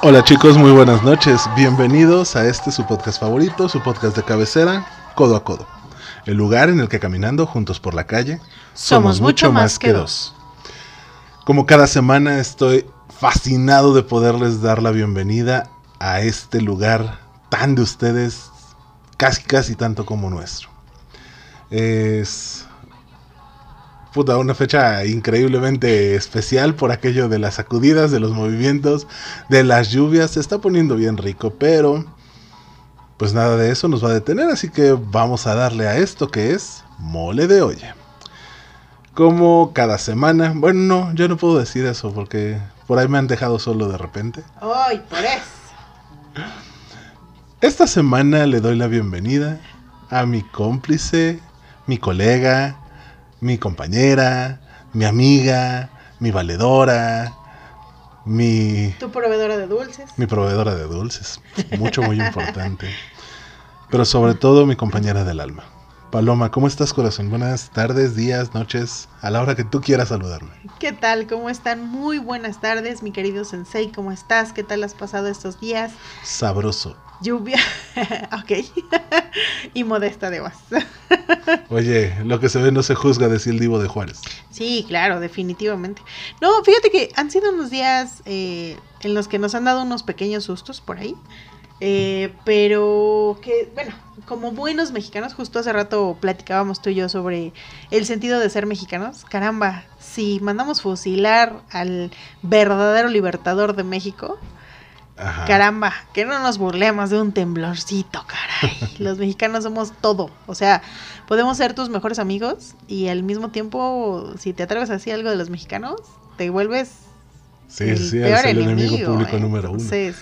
Hola chicos, muy buenas noches. Bienvenidos a este su podcast favorito, su podcast de cabecera, Codo a Codo. El lugar en el que caminando juntos por la calle Somos mucho más que dos. Como cada semana estoy fascinado de poderles dar la bienvenida a este lugar tan de ustedes, casi casi tanto como nuestro. Es puta, una fecha increíblemente especial por aquello de las sacudidas, de los movimientos, de las lluvias. Se está poniendo bien rico, pero pues nada de eso nos va a detener, así que vamos a darle a esto que es mole de olla. Como cada semana, bueno, no, yo no puedo decir eso porque por ahí me han dejado solo de repente. ¡Ay, por eso! Esta semana le doy la bienvenida a mi cómplice, mi colega, mi compañera, mi amiga, mi valedora, mi, Tu proveedora de dulces. mi proveedora de dulces. Mucho, muy importante. Pero sobre todo mi compañera del alma. Paloma, ¿cómo estás, corazón? Buenas tardes, días, noches, a la hora que tú quieras saludarme. ¿Qué tal? ¿Cómo están? Muy buenas tardes, mi querido Sensei. ¿Cómo estás? ¿Qué tal has pasado estos días? Sabroso. Lluvia. ok. y modesta de más. Oye, lo que se ve no se juzga, decía el divo de Juárez. sí, claro, definitivamente. No, fíjate que han sido unos días eh, en los que nos han dado unos pequeños sustos por ahí. Eh, pero que, bueno, como buenos mexicanos, justo hace rato platicábamos tú y yo sobre el sentido de ser mexicanos. Caramba, si mandamos fusilar al verdadero libertador de México, Ajá. caramba, que no nos burlemos de un temblorcito, caray. Los mexicanos somos todo. O sea, podemos ser tus mejores amigos y al mismo tiempo, si te atreves a decir algo de los mexicanos, te vuelves Sí, el sí, peor es el enemigo enemigo, público ¿eh? número uno. Entonces,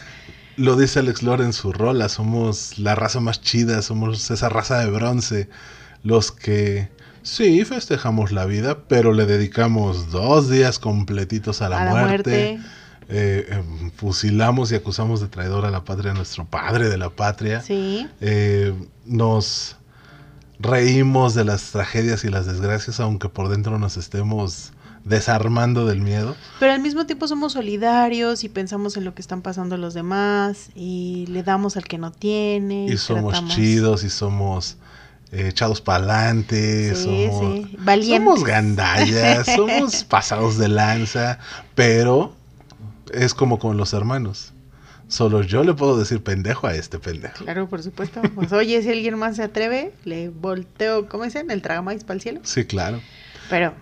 Lo dice Alex Lora en su rola, somos la raza más chida, somos esa raza de bronce, los que sí festejamos la vida, pero le dedicamos dos días completitos a la, a la muerte. Eh, eh, fusilamos y acusamos de traidor a la patria a nuestro padre de la patria. Sí. Eh, nos reímos de las tragedias y las desgracias, aunque por dentro nos estemos desarmando del miedo. Pero al mismo tiempo somos solidarios y pensamos en lo que están pasando los demás y le damos al que no tiene. Y somos tratamos- chidos y somos eh, echados para adelante, Sí, somos, sí, valientes. somos gandallas, somos pasados de lanza, pero es como con los hermanos. Solo yo le puedo decir pendejo a este pendejo. Claro, por supuesto. Pues oye, si alguien más se atreve, le volteo, ¿cómo dicen? El tragamais para el cielo. Sí, claro. Pero,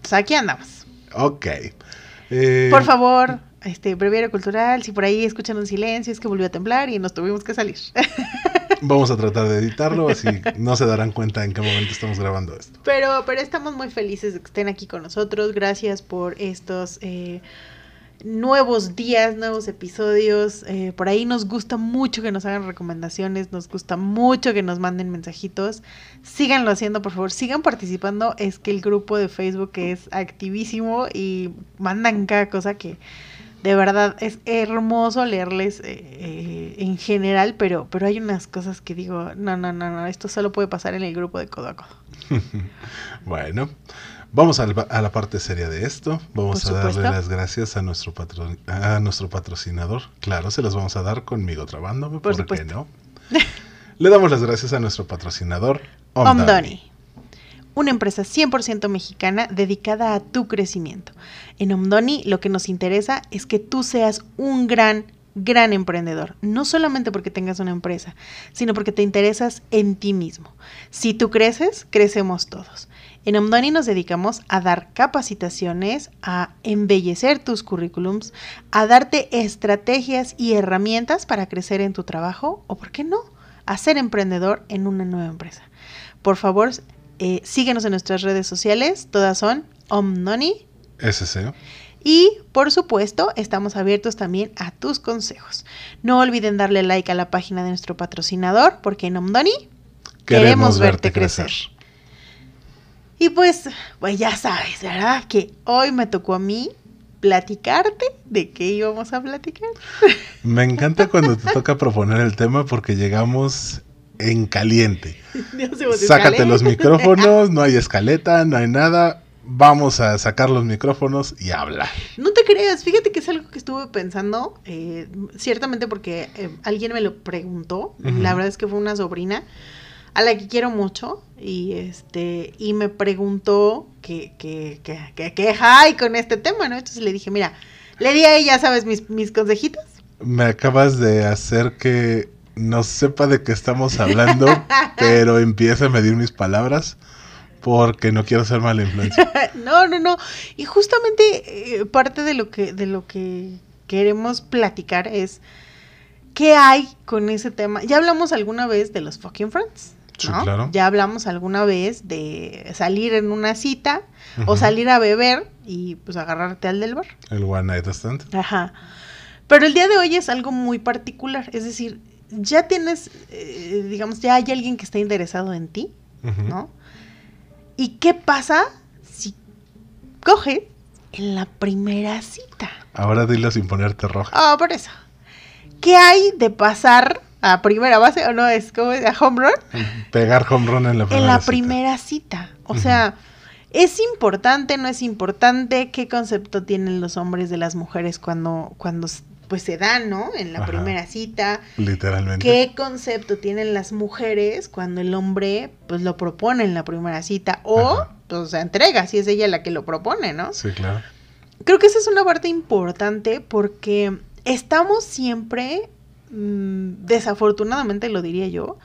pues aquí andamos. Ok. Eh, Por favor, este, breviario cultural, si por ahí escuchan un silencio, es que volvió a temblar y nos tuvimos que salir. Vamos a tratar de editarlo, así no se darán cuenta en qué momento estamos grabando esto. Pero, pero estamos muy felices de que estén aquí con nosotros. Gracias por estos eh, nuevos días, nuevos episodios. Eh, por ahí nos gusta mucho que nos hagan recomendaciones, nos gusta mucho que nos manden mensajitos. Síganlo haciendo, por favor, sigan participando. Es que el grupo de Facebook es activísimo y mandan cada cosa que de verdad es hermoso leerles eh, eh, en general, pero, pero hay unas cosas que digo, no, no, no, no, esto solo puede pasar en el grupo de codo a codo. Bueno, vamos al- a, la parte seria de esto. Vamos a darle las gracias a nuestro patro- a nuestro patrocinador. Claro, se las vamos a dar conmigo trabándome, Por ¿por, qué no? Le damos las gracias a nuestro patrocinador, Omdani. Omdoni. Una empresa 100% mexicana dedicada a tu crecimiento. En Omdoni lo que nos interesa es que tú seas un gran, gran emprendedor. No solamente porque tengas una empresa, sino porque te interesas en ti mismo. Si tú creces, crecemos todos. En Omdoni nos dedicamos a dar capacitaciones, a embellecer tus currículums, a darte estrategias y herramientas para crecer en tu trabajo o, ¿por qué no?, a ser emprendedor en una nueva empresa. Por favor, eh, síguenos en nuestras redes sociales, todas son Omnoni. SC. Y por supuesto, estamos abiertos también a tus consejos. No olviden darle like a la página de nuestro patrocinador, porque en Omdoni queremos, verte crecer. Y pues, pues ya sabes, ¿verdad? Que hoy me tocó a mí platicarte de qué íbamos a platicar. Me encanta cuando te toca proponer el tema porque llegamos en caliente. Sácate los micrófonos, no hay escaleta, no hay nada. vamos a sacar los micrófonos y hablar. No te creas, fíjate que es algo que estuve pensando, eh, ciertamente porque eh, alguien me lo preguntó, la verdad es que fue una sobrina a la que quiero mucho y este y me preguntó que que que que, que hay con este tema, ¿no? Entonces le dije, mira, le di a ella, ¿sabes? Mis, mis consejitos. Me acabas de hacer que no sepa de qué estamos hablando, pero empiece a medir mis palabras porque no quiero ser mala influencia. no, no, no. Y justamente eh, parte de lo que de lo que queremos platicar es qué hay con ese tema. Ya hablamos alguna vez de los fucking friends. Sí, ¿no? claro. Ya hablamos alguna vez de salir en una cita o salir a beber y pues agarrarte al del bar. El One Night Stand. Ajá. Pero el día de hoy es algo muy particular. Es decir, ya tienes, eh, digamos, ya hay alguien que está interesado en ti. ¿no? ¿Y qué pasa si coges en la primera cita? Ahora dilo sin ponerte roja. Ah, por eso. ¿Qué hay de pasar a primera base o no es como a home run? Pegar home run en la primera en la cita. primera cita. O sea, ¿es importante, no es importante? ¿Qué concepto tienen los hombres de las mujeres cuando, cuando pues se dan, ¿no? En la Ajá. primera cita. Literalmente. ¿Qué concepto tienen las mujeres cuando el hombre pues lo propone en la primera cita? O Ajá. pues se entrega, si es ella la que lo propone, ¿no? Sí, claro. Creo que esa es una parte importante porque estamos siempre, mm, desafortunadamente lo diría yo,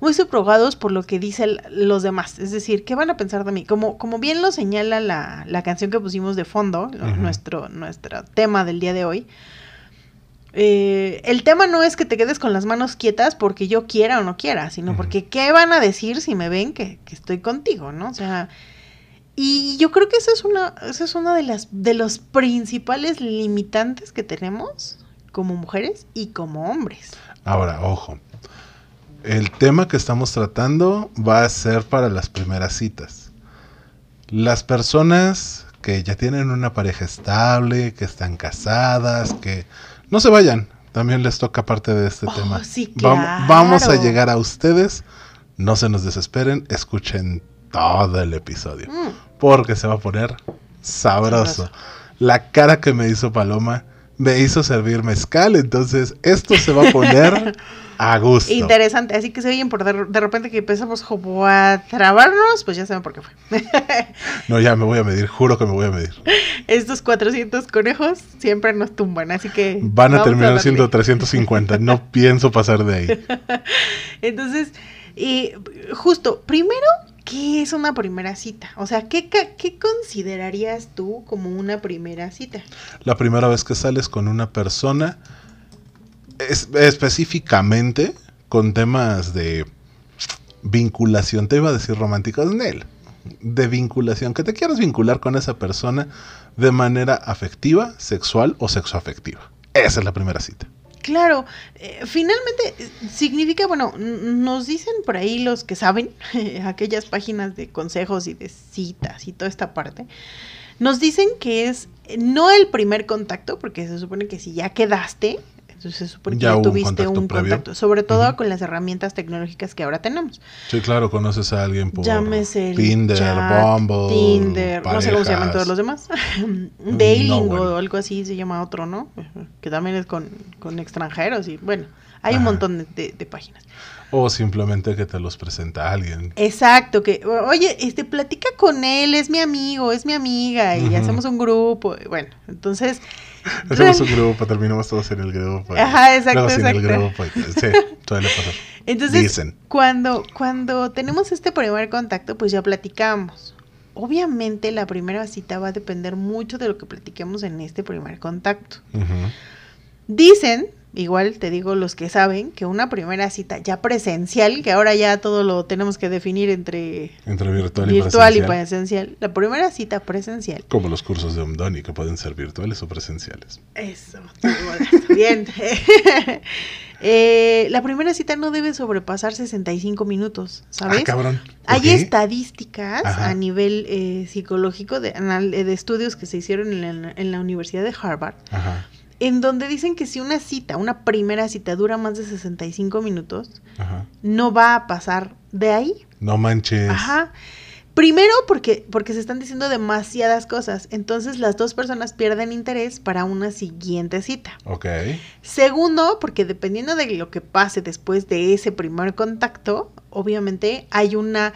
muy subrogados por lo que dicen los demás. Es decir, ¿qué van a pensar de mí? Como, como bien lo señala la, la canción que pusimos de fondo, nuestro, nuestro tema del día de hoy. eh, el tema no es que te quedes con las manos quietas porque yo quiera o no quiera, sino porque ¿qué van a decir si me ven que, que estoy contigo, no? O sea, y yo creo que esa es una, esa es una de las de los principales limitantes que tenemos como mujeres y como hombres. Ahora, ojo. El tema que estamos tratando va a ser para las primeras citas. Las personas que ya tienen una pareja estable, que están casadas, que no se vayan. También les toca parte de este Oh, tema. sí, claro. vamos a llegar a ustedes. No se nos desesperen. Escuchen todo el episodio. Mm, Porque se va a poner sabroso. Sabroso. La cara que me hizo Paloma me hizo servir mezcal. Entonces, esto se va a poner a gusto. Interesante, así que se oyen por de, de repente que empezamos como a trabarnos, pues ya saben por qué fue. No, ya me voy a medir. Juro que me voy a medir. Estos 400 conejos siempre nos tumban, así que... Van a terminar darle. siendo 350. No pienso pasar de ahí. Entonces, eh, justo, primero, ¿qué es una primera cita? O sea, ¿qué, ca- ¿qué considerarías tú como una primera cita? La primera vez que sales con una persona, es- específicamente con temas de vinculación, te iba a decir románticos, Nel, de vinculación, que te quieras vincular con esa persona de manera afectiva, sexual o sexoafectiva. Esa es la primera cita. Claro, eh, finalmente eh, significa, bueno, nos dicen por ahí los que saben, aquellas páginas de consejos y de citas y toda esta parte, nos dicen que es eh, no el primer contacto, porque se supone que si ya quedaste, se supone que Ya un tuviste contacto un contacto, sobre todo con las herramientas tecnológicas que ahora tenemos. Sí, claro, conoces a alguien por Llámese el Tinder, chat, Bumble, Tinder, no sé cómo se llaman todos los demás. Dating No, o algo así se llama otro, ¿no? Que también es con, con extranjeros y bueno, hay un montón de, de- de páginas. O simplemente que te los presenta alguien. Exacto, que oye, este platica con él, es mi amigo, es mi amiga y hacemos un grupo. Bueno, entonces Hacemos un grupo, terminamos todos en el grupo. Ajá, exacto, luego sin el grupo. y- sí, suele pasar. Entonces, Dicen. cuando, cuando tenemos este primer contacto, pues ya platicamos. Obviamente la primera cita va a depender mucho de lo que platiquemos en este primer contacto. Dicen, igual te digo los que saben, que una primera cita ya presencial, que ahora ya todo lo tenemos que definir entre Entre virtual, y virtual y presencial. presencial. La primera cita presencial. Como los cursos de Omdoni, que pueden ser virtuales o presenciales. Eso, bien. Eh, la primera cita no debe sobrepasar 65 minutos, ¿sabes? Ah, cabrón. ¿Por Hay estadísticas Ajá. a nivel eh, psicológico de, eh, de estudios que se hicieron en la, en la Universidad de Harvard, Ajá, en donde dicen que si una cita, una primera cita dura más de 65 minutos, ajá. no va a pasar de ahí. No manches. Ajá. Primero porque, porque se están diciendo demasiadas cosas, entonces las dos personas pierden interés para una siguiente cita. Ok. Segundo, porque dependiendo de lo que pase después de ese primer contacto, obviamente hay una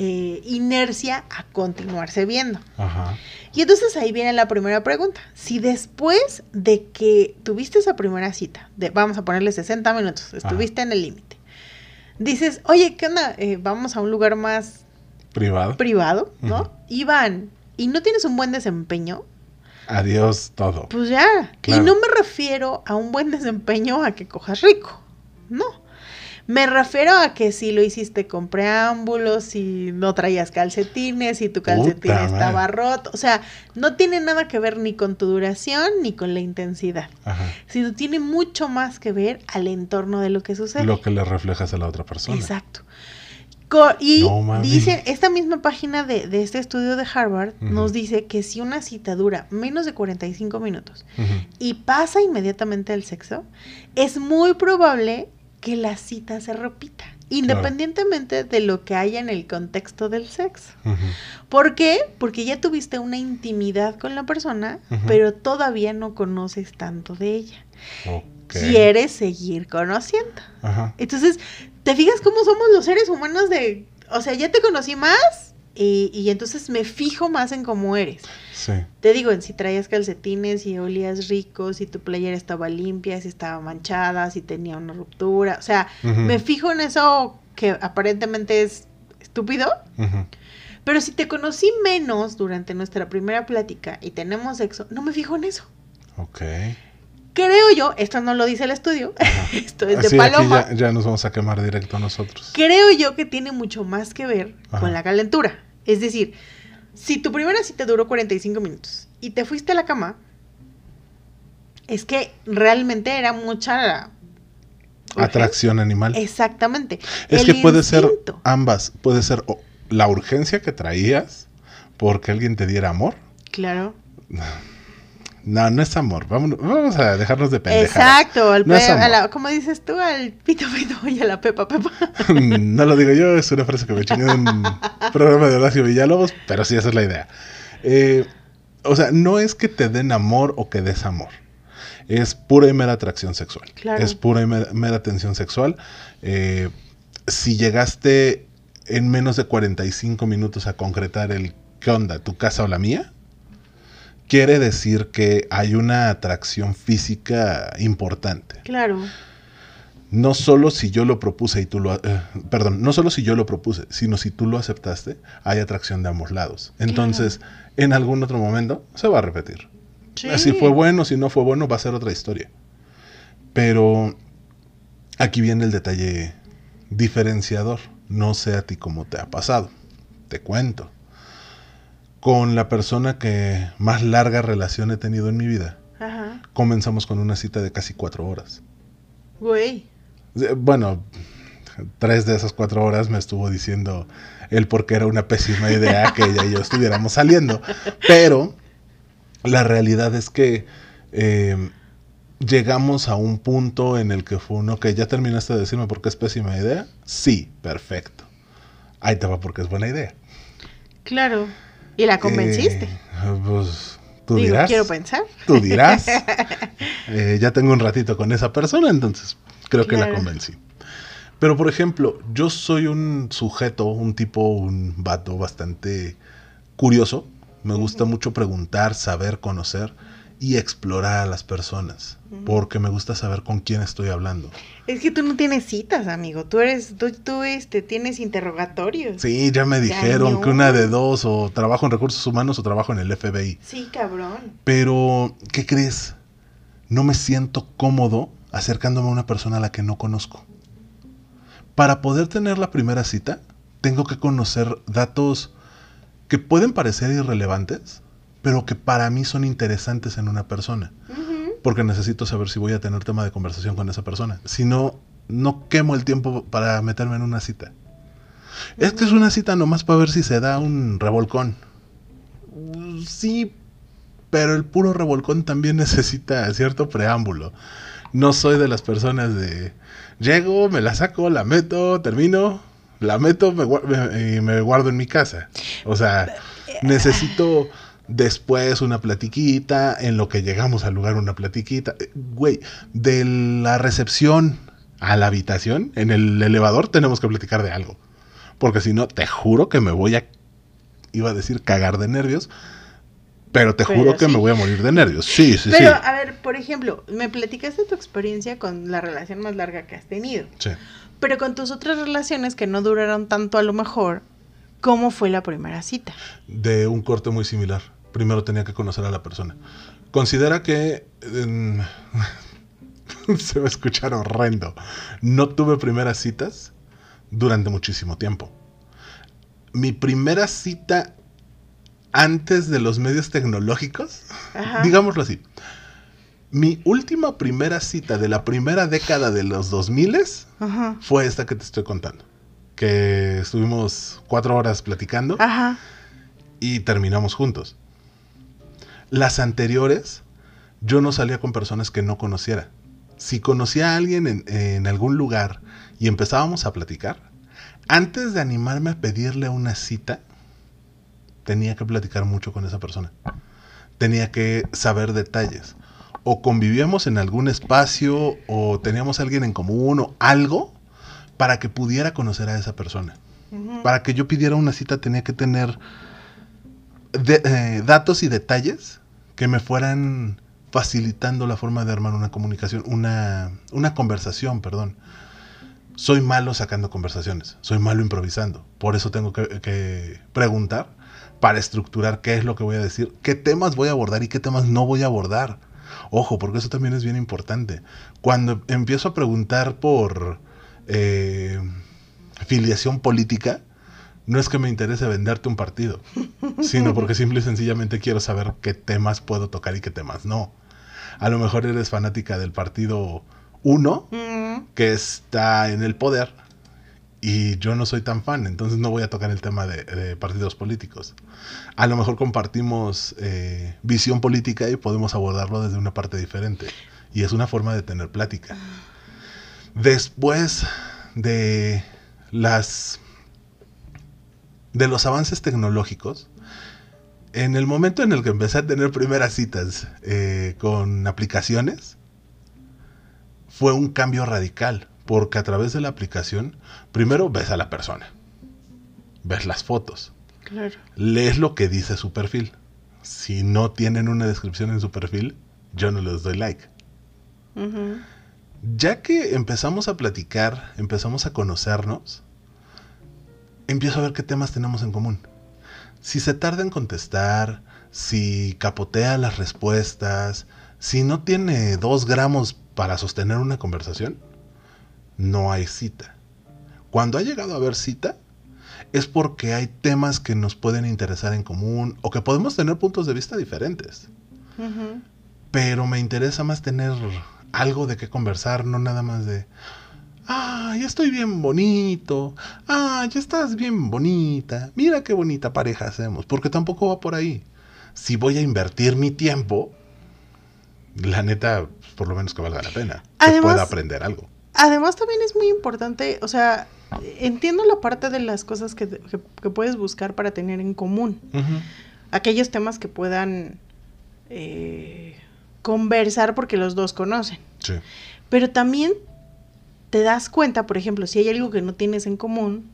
eh, inercia a continuarse viendo. Ajá. Y entonces ahí viene la primera pregunta. Si después de que tuviste esa primera cita, de, vamos a ponerle 60 minutos, estuviste en el límite, dices, oye, ¿qué onda? Eh, vamos a un lugar más Privado. privado, ¿no? Ujú. Y van, y no tienes un buen desempeño, Adiós todo. pues ya. Claro. Y no me refiero a un buen desempeño a que cojas rico, no. Me refiero a que si lo hiciste con preámbulos, si no traías calcetines, si tu calcetín Puta estaba madre. roto. O sea, no tiene nada que ver ni con tu duración ni con la intensidad, Ajá. sino tiene mucho más que ver al entorno de lo que sucede. Lo que le reflejas a la otra persona. Exacto. Co- y No dicen, esta misma página de, de este estudio de Harvard nos dice que si una cita dura menos de 45 minutos y pasa inmediatamente al sexo, es muy probable que la cita se repita, independientemente de lo que haya en el contexto del sexo. ¿Por qué? Porque ya tuviste una intimidad con la persona, pero todavía no conoces tanto de ella. Quieres seguir conociendo. Ajá. Entonces, ¿te fijas cómo somos los seres humanos de, o sea, ya te conocí más y, y entonces me fijo más en cómo eres? Sí. Te digo, en si traías calcetines, si olías rico, si tu playera estaba limpia, si estaba manchada, si tenía una ruptura, o sea, me fijo en eso que aparentemente es estúpido, pero si te conocí menos durante nuestra primera plática y tenemos sexo, no me fijo en eso. Ok. Creo yo, esto no lo dice el estudio, esto es de aquí Paloma. ya, ya nos vamos a quemar directo nosotros. creo yo que tiene mucho más que ver Ajá. con la calentura. Es decir, si tu primera cita duró 45 minutos y te fuiste a la cama, es que realmente era mucha... Atracción animal. Exactamente. Es El que puede ser ambas. Puede ser la urgencia que traías porque alguien te diera amor. Claro. No, no es amor. Vamos, vamos a dejarnos de pendejadas. Exacto. al No la- como dices tú, al pito pito y a la pepa pepa. no lo digo yo, es una frase que me chingué en un programa de Horacio Villalobos, pero sí, esa es la idea. Eh, o sea, no es que te den amor o que des amor. Es pura y mera atracción sexual. Claro. Es pura y mera, mera tensión sexual. Eh, si llegaste en menos de 45 minutos a concretar el ¿qué onda? ¿Tu casa o la mía? Quiere decir que hay una atracción física importante. Claro. No solo si yo lo propuse y tú lo... eh, perdón, no solo si yo lo propuse, sino si tú lo aceptaste, hay atracción de ambos lados. Entonces, en algún otro momento se va a repetir. Sí. Si fue bueno, si no fue bueno, va a ser otra historia. Pero aquí viene el detalle diferenciador. No sé a ti cómo te ha pasado. Te cuento. Con la persona que más larga relación he tenido en mi vida, Ajá. comenzamos con una cita de casi cuatro horas. Güey. Bueno, tres de esas cuatro horas me estuvo diciendo él porque era una pésima idea que ella y yo estuviéramos saliendo. Pero la realidad es que eh, llegamos a un punto en el que fue uno que ya terminaste de decirme por qué es pésima idea. Sí, perfecto. Ahí te va porque es buena idea. Claro. Y la convenciste. Eh, pues tú Digo, dirás. quiero pensar. Tú dirás. Eh, ya tengo un ratito con esa persona, entonces creo que la convencí. Pero, por ejemplo, yo soy un sujeto, un tipo, un vato bastante curioso. Me gusta mucho preguntar, saber, conocer y explorar a las personas. Porque me gusta saber con quién estoy hablando. Es que tú no tienes citas, amigo. Tú eres, tú, tú este, tienes interrogatorios. Sí, ya me dijeron que una de dos, o trabajo en recursos humanos o trabajo en el FBI. Sí, cabrón. Pero, ¿qué crees? No me siento cómodo acercándome a una persona a la que no conozco. Para poder tener la primera cita, tengo que conocer datos que pueden parecer irrelevantes, pero que para mí son interesantes en una persona. Porque necesito saber si voy a tener tema de conversación con esa persona. Si no, no quemo el tiempo para meterme en una cita. Es que es una cita nomás para ver si se da un revolcón. Sí, pero el puro revolcón también necesita cierto preámbulo. No soy de las personas de llego, me la saco, la meto, termino, la meto me, gua- me- y me guardo en mi casa. O sea, necesito después una platiquita, en lo que llegamos al lugar una platiquita. Eh, Güey, de la recepción a la habitación, en el elevador tenemos que platicar de algo. Porque si no, te juro que me voy a, iba a decir cagar de nervios, pero te Pero juro que sí. me voy a morir de nervios. Sí, sí, Pero, sí. a ver, por ejemplo, me platicaste tu experiencia con la relación más larga que has tenido. Sí. Pero con tus otras relaciones que no duraron tanto a lo mejor, ¿cómo fue la primera cita? de un corte muy similar. Primero tenía que conocer a la persona. Considera que... se va a escuchar horrendo. No tuve primeras citas durante muchísimo tiempo. Mi primera cita antes de los medios tecnológicos, Ajá. digámoslo así. Mi última primera cita de la primera década de los 2000 Ajá. fue esta que te estoy contando. Que estuvimos cuatro horas platicando Ajá. y terminamos juntos. Las anteriores, yo no salía con personas que no conociera. Si conocía a alguien en, en algún lugar y empezábamos a platicar, antes de animarme a pedirle una cita, tenía que platicar mucho con esa persona. Tenía que saber detalles. O convivíamos en algún espacio, o teníamos a alguien en común, o algo, para que pudiera conocer a esa persona. Para que yo pidiera una cita tenía que tener de- eh, datos y detalles que me fueran facilitando la forma de armar una comunicación, una, una conversación, perdón. Soy malo sacando conversaciones, soy malo improvisando. Por eso tengo que, que preguntar para estructurar qué es lo que voy a decir, qué temas voy a abordar y qué temas no voy a abordar. Ojo, porque eso también es bien importante. Cuando empiezo a preguntar por eh, filiación política, no es que me interese venderte un partido, sino porque simple y sencillamente quiero saber qué temas puedo tocar y qué temas no. A lo mejor eres fanática del partido 1, Mm, que está en el poder, y yo no soy tan fan, entonces no voy a tocar el tema de, de partidos políticos. A lo mejor compartimos eh, visión política y podemos abordarlo desde una parte diferente. Y es una forma de tener plática. Después de las de los avances tecnológicos, en el momento en el que empecé a tener primeras citas eh, con aplicaciones, fue un cambio radical, porque a través de la aplicación, primero ves a la persona, ves las fotos, claro. lees lo que dice su perfil. Si no tienen una descripción en su perfil, yo no les doy like. Ya que empezamos a platicar, empezamos a conocernos, empiezo a ver qué temas tenemos en común. Si se tarda en contestar, si capotea las respuestas, si no tiene dos gramos para sostener una conversación, no hay cita. Cuando ha llegado a haber cita, es porque hay temas que nos pueden interesar en común o que podemos tener puntos de vista diferentes pero me interesa más tener algo de qué conversar, no nada más de, ah, ya estoy bien bonito, ah, ya estás bien bonita, mira qué bonita pareja hacemos, porque tampoco va por ahí. Si voy a invertir mi tiempo, la neta, por lo menos que valga la pena, que pueda aprender algo. Además también es muy importante, o sea, entiendo la parte de las cosas que, que- que puedes buscar para tener en común. Aquellos temas que puedan eh, conversar porque los dos conocen. Sí, Pero también te das cuenta, por ejemplo, si hay algo que no tienes en común,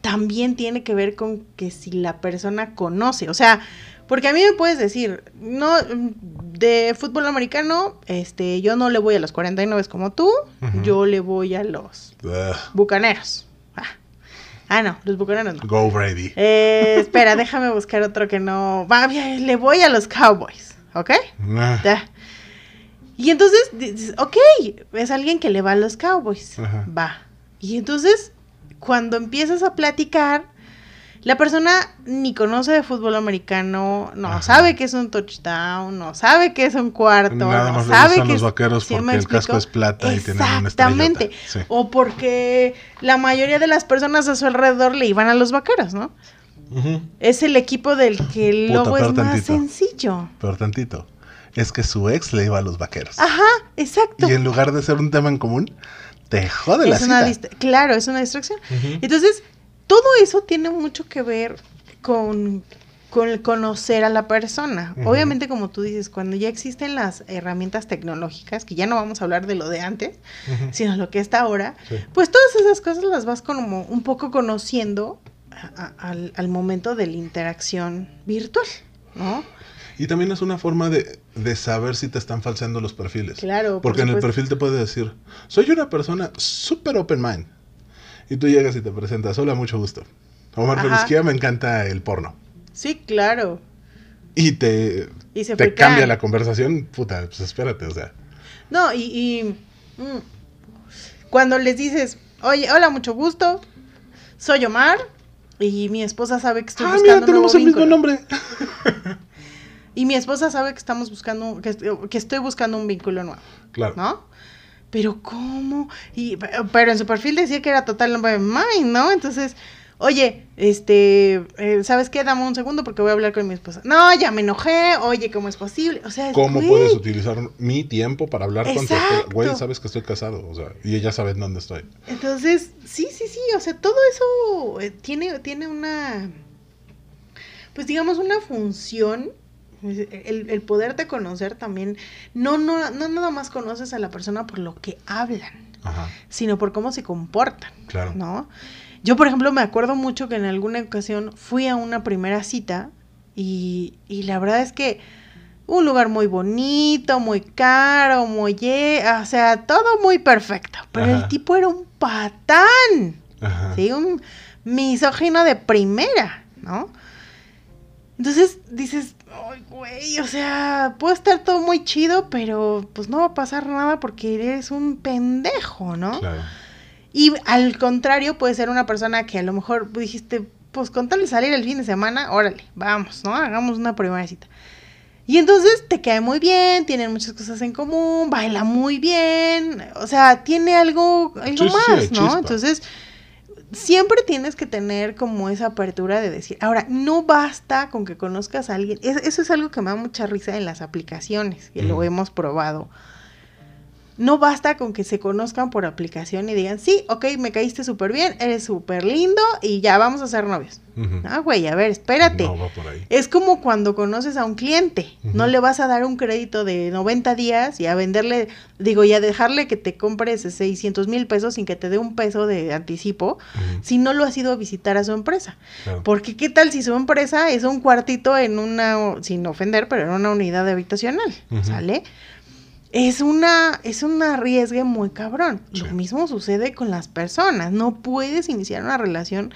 también tiene que ver con que si la persona conoce, o sea, porque a mí me puedes decir, no, mm, de fútbol americano, este, yo no le voy a los 49 como tú, yo le voy a los Ugh, bucaneros. Ah, Ah, no, los bucaneros no. go Brady. Eh, espera, déjame buscar otro que no. Va, bien, le voy a los Cowboys, ¿ok? Ah, Ya. Y entonces dices, ok, es alguien que le va a los Cowboys. Ajá. Va. Y entonces, cuando empiezas a platicar, la persona ni conoce de fútbol americano, no Ajá. sabe que es un touchdown, no sabe que es un cuarto, Nada no sabe que los vaqueros ¿Sí porque el casco es plata y tienen una Exactamente. Sí. O porque la mayoría de las personas a su alrededor le iban a los vaqueros, ¿no? Es el equipo del que el Puta, logo es más tantito. sencillo. Pero tantito. Es que su ex le iba a los vaqueros. Ajá, exacto. Y en lugar de ser un tema en común, te jode la es una cita. claro, es una distracción. Entonces, todo eso tiene mucho que ver con, con el conocer a la persona. Obviamente, como tú dices, cuando ya existen las herramientas tecnológicas, que ya no vamos a hablar de lo de antes, sino lo que está ahora, Sí. pues todas esas cosas las vas como un poco conociendo a- a- al, al momento de la interacción virtual, ¿no? Y también es una forma de, de saber si te están falseando los perfiles. Claro. por Porque en el perfil te puede decir, soy una persona súper open mind. Y tú llegas y te presentas, hola, mucho gusto. Omar Ajá. Pelisquía, me encanta el porno. Sí, claro. Y te, Y se te friquean. cambia la conversación, puta, pues espérate, o sea. No, y, y, mm, cuando les dices, oye, hola, mucho gusto, soy Omar y mi esposa sabe que estoy ah, buscando mira, un nuevo tenemos el mismo nombre. Y mi esposa sabe que estamos buscando, que, que estoy buscando un vínculo nuevo, Claro. ¿no? Pero ¿cómo? Y, pero en su perfil decía que era total nombre mine, ¿no? Entonces, oye, este, eh, ¿sabes qué? Dame un segundo porque voy a hablar con mi esposa. No, ya me enojé, oye, ¿cómo es posible? O sea, ¿Cómo güey, puedes utilizar mi tiempo para hablar con tu esposa? Exacto. Güey, sabes que estoy casado, o sea, y ella sabe en dónde estoy. Entonces, sí, sí, sí, o sea, todo eso eh, tiene, tiene una, pues digamos, una función, el, el poderte conocer también, no, no, no nada más conoces a la persona por lo que hablan, Ajá, sino por cómo se comportan, claro. ¿no? Yo, por ejemplo, me acuerdo mucho que en alguna ocasión fui a una primera cita y, y la verdad es que un lugar muy bonito, muy caro, muy... ye- O sea, todo muy perfecto. Pero Ajá. el tipo era un patán. Ajá. ¿sí? Un misógino de primera, ¿no? Entonces dices, ay, güey, o sea, puede estar todo muy chido, pero pues no va a pasar nada porque eres un pendejo, ¿no? Claro. Y al contrario, puede ser una persona que a lo mejor dijiste, pues con tal de salir el fin de semana, órale, vamos, ¿no? Hagamos una primera cita. Y entonces te cae muy bien, tienen muchas cosas en común, baila muy bien, o sea, tiene algo, algo Sí, sí, sí, más, ¿no? chispa. Entonces, siempre tienes que tener como esa apertura de decir, ahora, no basta con que conozcas a alguien, es- eso es algo que me da mucha risa en las aplicaciones, que lo hemos probado. No basta con que se conozcan por aplicación y digan, sí, ok, me caíste súper bien, eres súper lindo y ya vamos a ser novios. Ujú. Ah, güey, a ver, espérate. No va por ahí. Es como cuando conoces a un cliente, no le vas a dar un crédito de 90 días y a venderle, digo, y a dejarle que te compres 600 mil pesos sin que te dé un peso de anticipo, si no lo has ido a visitar a su empresa. claro. Porque qué tal si su empresa es un cuartito en una, sin ofender, pero en una unidad habitacional. ¿sale? Es una, es un arriesgue muy cabrón. Sí. Lo mismo sucede con las personas. No puedes iniciar una relación.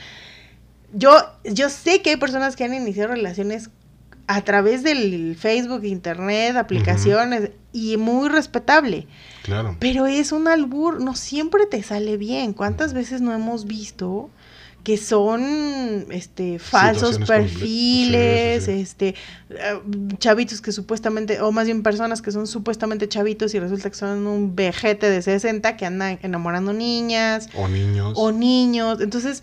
Yo, yo sé que hay personas que han iniciado relaciones a través del Facebook, Internet, aplicaciones, y muy respetable. Claro. Pero es un albur, no siempre te sale bien. ¿Cuántas veces no hemos visto que son este falsos perfiles, sí, sí, sí. este eh, chavitos que supuestamente o más bien personas que son supuestamente chavitos y resulta que son un vejete de 60 que andan enamorando niñas O niños. o niños. Entonces,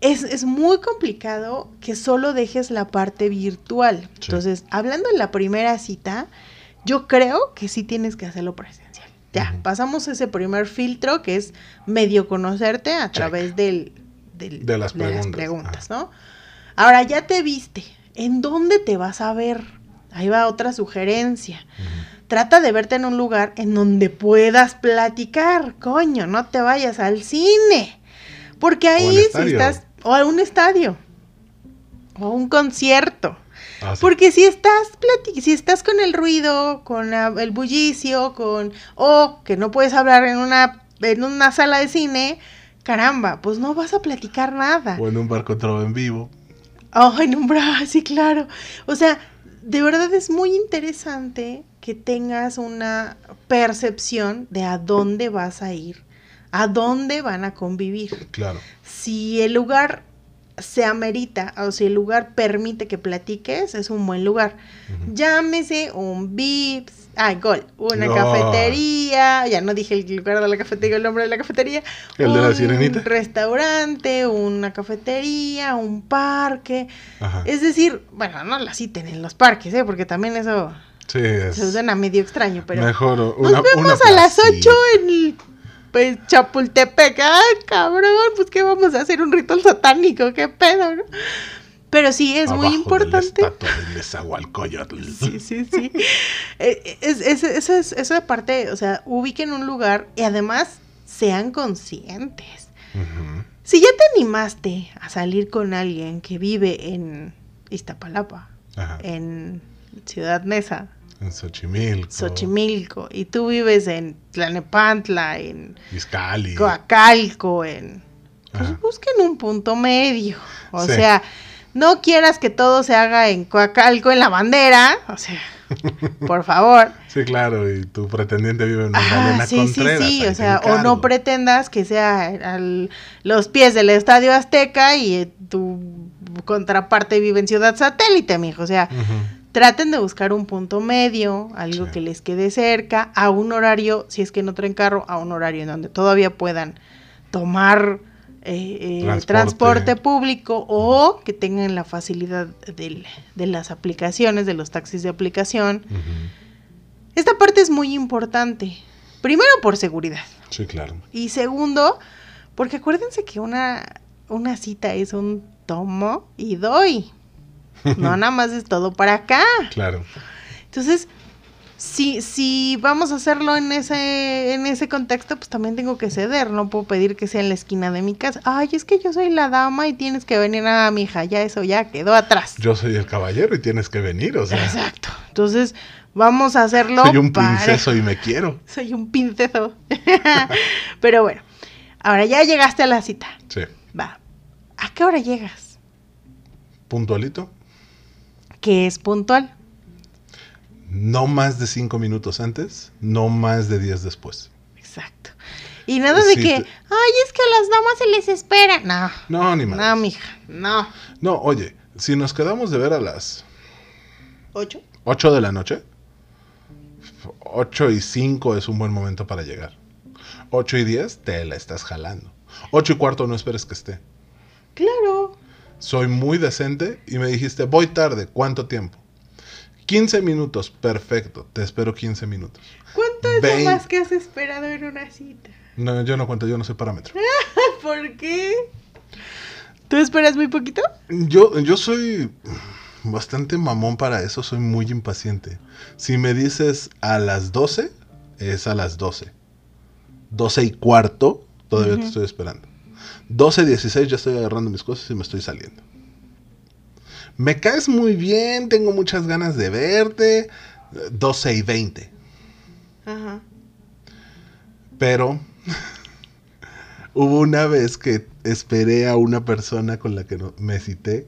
es, es muy complicado que solo dejes la parte virtual. Entonces, hablando de la primera cita, yo creo que sí tienes que hacerlo presencial. Ya, pasamos ese primer filtro que es medio conocerte a Check. través del, del- De las preguntas, preguntas, ¿no? Ahora, ya te viste. ¿En dónde te vas a ver? Ahí va otra sugerencia. Trata de verte en un lugar en donde puedas platicar, coño, no te vayas al cine. Porque ahí si estás, o a un estadio, o a un concierto. Ah, sí. Porque si estás si estás con el ruido, con la- el bullicio, con o que no puedes hablar en una en una sala de cine, caramba, pues no vas a platicar nada. O en un barco trova en vivo. Oh, en un bra, sí, claro. O sea, de verdad es muy interesante que tengas una percepción de a dónde vas a ir, a dónde van a convivir. Claro. Si el lugar se amerita o si el lugar permite que platiques, es un buen lugar. Llámese un Vips, ay, gol, una No. cafetería, ya no dije el lugar de la cafetería, el nombre de la cafetería. El de la un sirenita. restaurante, una cafetería, un parque. Ajá. Es decir, bueno, no la citen en los parques, ¿eh? porque también eso Sí, es. se suena medio extraño, pero Mejor nos vemos una a las placita. 8 en el pues, Chapultepec. ¡Ay, cabrón! Pues, ¿qué vamos a hacer? ¿Un ritual satánico? ¿Qué pedo, no? Pero sí, es muy importante. Del. Sí, sí, sí. Eh, es, es- es- esa parte, o sea, ubiquen un lugar y además sean conscientes. Si ya te animaste a salir con alguien que vive en Iztapalapa, Ajá. en Ciudad Neza, En Xochimilco. Xochimilco, y tú vives en Tlanepantla, en. Coacalco, en... Pues Ajá. busquen un punto medio. O Sí. sea, no quieras que todo se haga en Coacalco, en la bandera. O sea, por favor. Sí, claro, y tu pretendiente vive en Magdalena sí, sí, Contreras. sí, ahí o sea, o no pretendas que sea a los pies del Estadio Azteca y eh, tu contraparte vive en Ciudad Satélite, mijo. O sea, traten de buscar un punto medio, algo Sí. que les quede cerca, a un horario, si es que no traen carro, a un horario en donde todavía puedan tomar eh, eh, Transporte. transporte. público o que tengan la facilidad del- de las aplicaciones, de los taxis de aplicación. Esta parte es muy importante. Primero por seguridad. Sí, claro. Y segundo, porque acuérdense que una, una cita es un tomo y doy. No nada más es todo para acá. Claro. Entonces, si, si vamos a hacerlo en ese, en ese contexto, pues también tengo que ceder. No puedo pedir que sea en la esquina de mi casa. Ay, es que yo soy la dama y tienes que venir a mi hija. Ya eso ya quedó atrás. Yo soy el caballero y tienes que venir, o sea. Exacto. Entonces, vamos a hacerlo. Soy un parejo. princeso y me quiero. Soy un pinceso. Pero bueno, ahora ya llegaste a la cita. Sí. Va. ¿A qué hora llegas? Puntualito. Que es puntual. No más de cinco minutos antes, no más de diez después. Exacto. Y nada de Sí, que, ay, es que a las damas se les espera. No. No, ni No, más. mija. No. No, oye, si nos quedamos de ver a las ¿Ocho? 8 de la noche, 8 y 5 es un buen momento para llegar. 8 y 10 te la estás jalando. 8 y cuarto no esperes que esté. Claro. Soy muy decente y me dijiste, voy tarde, ¿cuánto tiempo? 15 minutos, perfecto, te espero 15 minutos. ¿Cuánto es lo más que has esperado en una cita? No, yo no cuento, yo no soy parámetro. ¿Por qué? ¿Tú esperas muy poquito? Yo, yo soy bastante mamón para eso, soy muy impaciente. Si me dices a las 12, es a las 12. 12 y cuarto, todavía te estoy esperando. 12 y 16 ya estoy agarrando mis cosas y me estoy saliendo. Me caes muy bien, tengo muchas ganas de verte. 12 y 20. Ajá. Pero hubo una vez que esperé a una persona con la que no- me cité.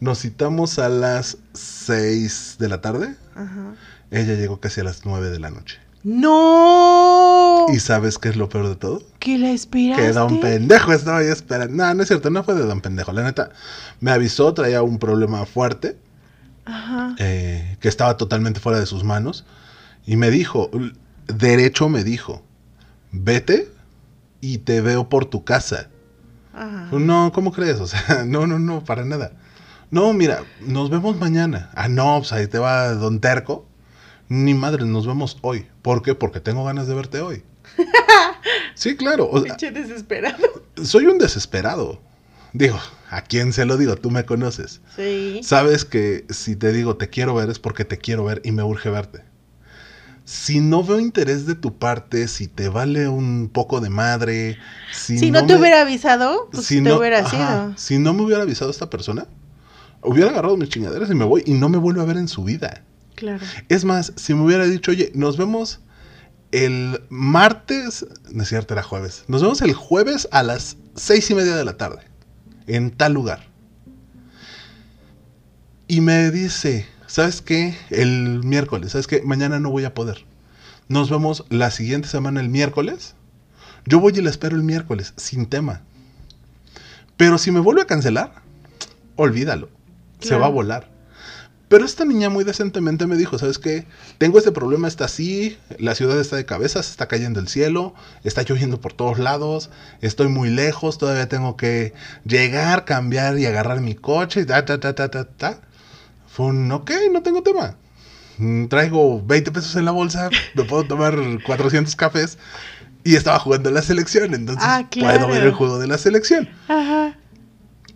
Nos citamos a las 6 de la tarde. Ajá. Ella llegó casi a las 9 de la noche. ¡No! ¿Y sabes qué es lo peor de todo? ¿Que la esperaste? Que don pendejo estaba ahí esperando. No, no es cierto, no fue de don pendejo. La neta, me avisó, traía un problema fuerte, Ajá. eh, que estaba totalmente fuera de sus manos. Y me dijo, derecho me dijo, vete y te veo por tu casa. Ajá. No, ¿cómo crees? O sea, no, no, no, para nada. No, mira, nos vemos mañana. Ah, no, pues ahí te va Don Terco. Ni madre, nos vemos hoy. ¿Por qué? Porque tengo ganas de verte hoy. Sí, claro. o sea, desesperado. soy un desesperado. Digo, ¿a quién se lo digo? Tú me conoces. Sí. Sabes que si te digo te quiero ver es porque te quiero ver y me urge verte. Si no veo interés de tu parte, si te vale un poco de madre, si, Si, no, te me- hubiera avisado, pues si te no- hubiera ajá, sido. Si no me hubiera avisado esta persona, hubiera agarrado mis chingaderas y me voy y no me vuelve a ver en su vida. Claro. Es más, si me hubiera dicho, oye, nos vemos el martes, no es cierto, era jueves, nos vemos el jueves a las seis y media de la tarde, en tal lugar. Y me dice, ¿sabes qué? El miércoles, ¿sabes qué? Mañana no voy a poder. Nos vemos la siguiente semana el miércoles. Yo voy y la espero el miércoles, sin tema. Pero si me vuelve a cancelar, olvídalo. Se va a volar. Pero esta niña muy decentemente me dijo, ¿sabes qué? Tengo este problema, está así, la ciudad está de cabeza, se está cayendo el cielo, está lloviendo por todos lados, estoy muy lejos, todavía tengo que llegar, cambiar y agarrar mi coche, ta, ta, ta, ta, ta, ta. Fue un, ok, no tengo tema. Mm, Traigo 20 pesos en la bolsa, me puedo tomar 400 cafés Y estaba jugando la selección, entonces Ah, claro. puedo ver el juego de la selección. Ajá.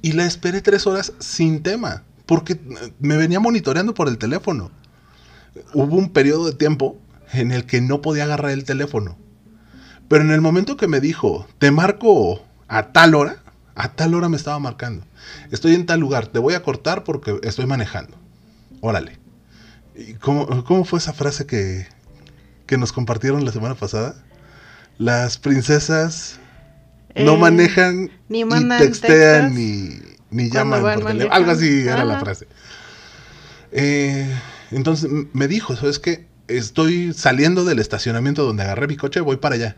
Y la esperé tres horas sin tema, porque me venía monitoreando por el teléfono. Hubo un periodo de tiempo en el que no podía agarrar el teléfono. Pero en el momento que me dijo, te marco a tal hora, a tal hora me estaba marcando. Estoy en tal lugar, te voy a cortar porque estoy manejando. Órale. ¿Y cómo, cómo fue esa frase que, que nos compartieron la semana pasada? Las princesas no Eh, manejan ni textean textos ni, ni llaman por teléfono. Algo así era la frase. Eh, entonces me dijo, ¿sabes qué? Estoy saliendo del estacionamiento donde agarré mi coche, voy para allá.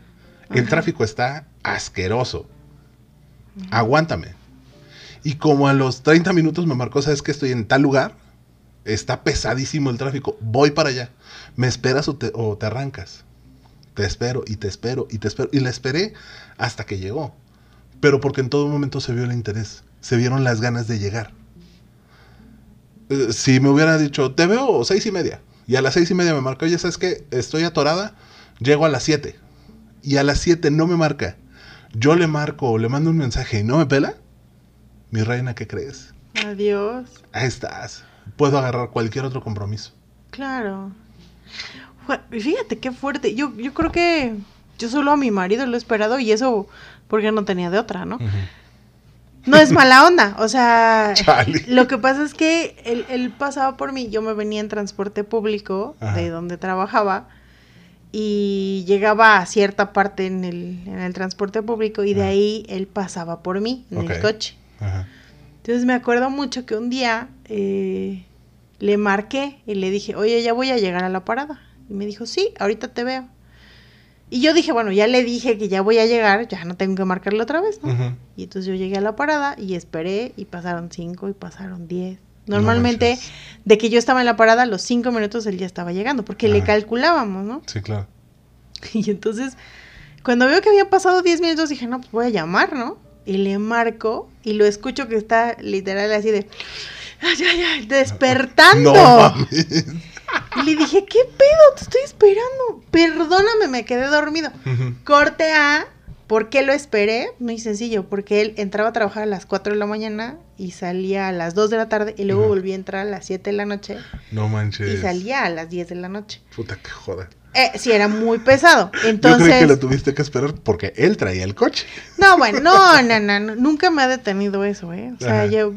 El tráfico está asqueroso. Aguántame. Y como a los 30 minutos me marcó, ¿sabes qué? Estoy en tal lugar. Está pesadísimo el tráfico. Voy para allá. ¿Me esperas o te, o te arrancas? Te espero y te espero y te espero. Y la esperé hasta que llegó. Pero porque en todo momento se vio el interés. Se vieron las ganas de llegar. Eh, si me hubiera dicho, te veo seis y media. Y a las seis y media me marcó, oye, ¿sabes qué? Estoy atorada. Llego a las siete. Y a las siete no me marca. Yo le marco o le mando un mensaje y no me pela. Mi reina, ¿qué crees? Adiós. Ahí estás. Puedo agarrar cualquier otro compromiso. Claro. Fíjate qué fuerte. Yo, yo creo que yo solo a mi marido lo he esperado y eso porque no tenía de otra, ¿no? No es mala onda, o sea, Chale. lo que pasa es que él, él pasaba por mí, yo me venía en transporte público Ajá. de donde trabajaba y llegaba a cierta parte en el, en el transporte público y de ahí él pasaba por mí en el coche. Ajá. Entonces me acuerdo mucho que un día eh, le marqué y le dije, oye, ya voy a llegar a la parada. Y me dijo, sí, ahorita te veo. Y yo dije, bueno, ya le dije que ya voy a llegar, ya no tengo que marcarle otra vez, ¿no? Y entonces yo llegué a la parada y esperé y pasaron cinco y pasaron diez. Normalmente, manches. de que yo estaba en la parada, a los cinco minutos él ya estaba llegando, porque le calculábamos, ¿no? Sí, claro. Y entonces, cuando veo que había pasado 10 minutos, dije, no, pues voy a llamar, ¿no? Y le marco y lo escucho que está literal así de, ay, ay, ay, despertando. No mames. Y le dije, ¿qué pedo? Te estoy esperando. Perdóname, me quedé dormido. Corte A, ¿por qué lo esperé? Muy sencillo, porque él entraba a trabajar a las 4 de la mañana y salía a las 2 de la tarde y luego volvía a entrar a las 7 de la noche No manches. y salía a las 10 de la noche. Puta que joda. Eh, sí, era muy pesado. Yo Entonces... creí que lo tuviste que esperar porque él traía el coche. No, bueno, no, no, no, no, nunca me ha detenido eso, ¿eh? O sea, Ajá. yo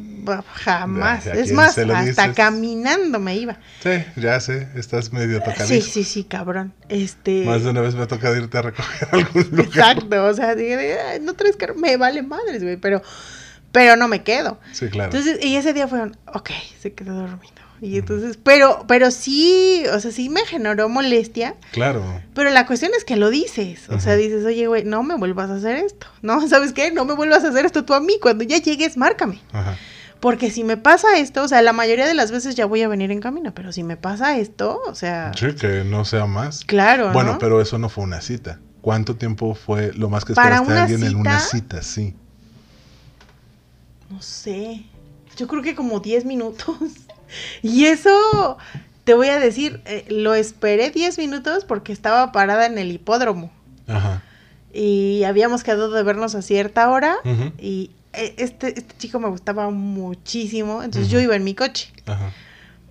jamás. Ya, ¿a es más, hasta dices? caminando me iba. Sí, ya sé, estás medio tocadito. Sí, sí, sí, cabrón. Este. Más de una vez me ha tocado irte a recoger a algún lugar. Exacto, o sea, dije, "Ay, no traes carro, me vale madres, güey, pero, pero no me quedo. Sí, claro. Entonces, y ese día fue, un, ok, se quedó dormido. Y entonces, pero, pero sí, o sea, sí me generó molestia. claro. Pero la cuestión es que lo dices. O sea, dices, oye, güey, no me vuelvas a hacer esto. No, ¿sabes qué? No me vuelvas a hacer esto tú a mí. Cuando ya llegues, márcame. Ajá. Porque si me pasa esto, o sea, la mayoría de las veces ya voy a venir en camino. Pero si me pasa esto, o sea, Sí, que no sea más. claro. Bueno, ¿no? pero eso no fue una cita. ¿Cuánto tiempo fue lo más que esperaste a alguien en una cita- cita? Sí. No sé. Yo creo que como 10 minutos. Y eso, te voy a decir, eh, lo esperé 10 minutos porque estaba parada en el hipódromo. Ajá. Y habíamos quedado de vernos a cierta hora. Y eh, este, este chico me gustaba muchísimo. Entonces yo iba en mi coche. Ajá.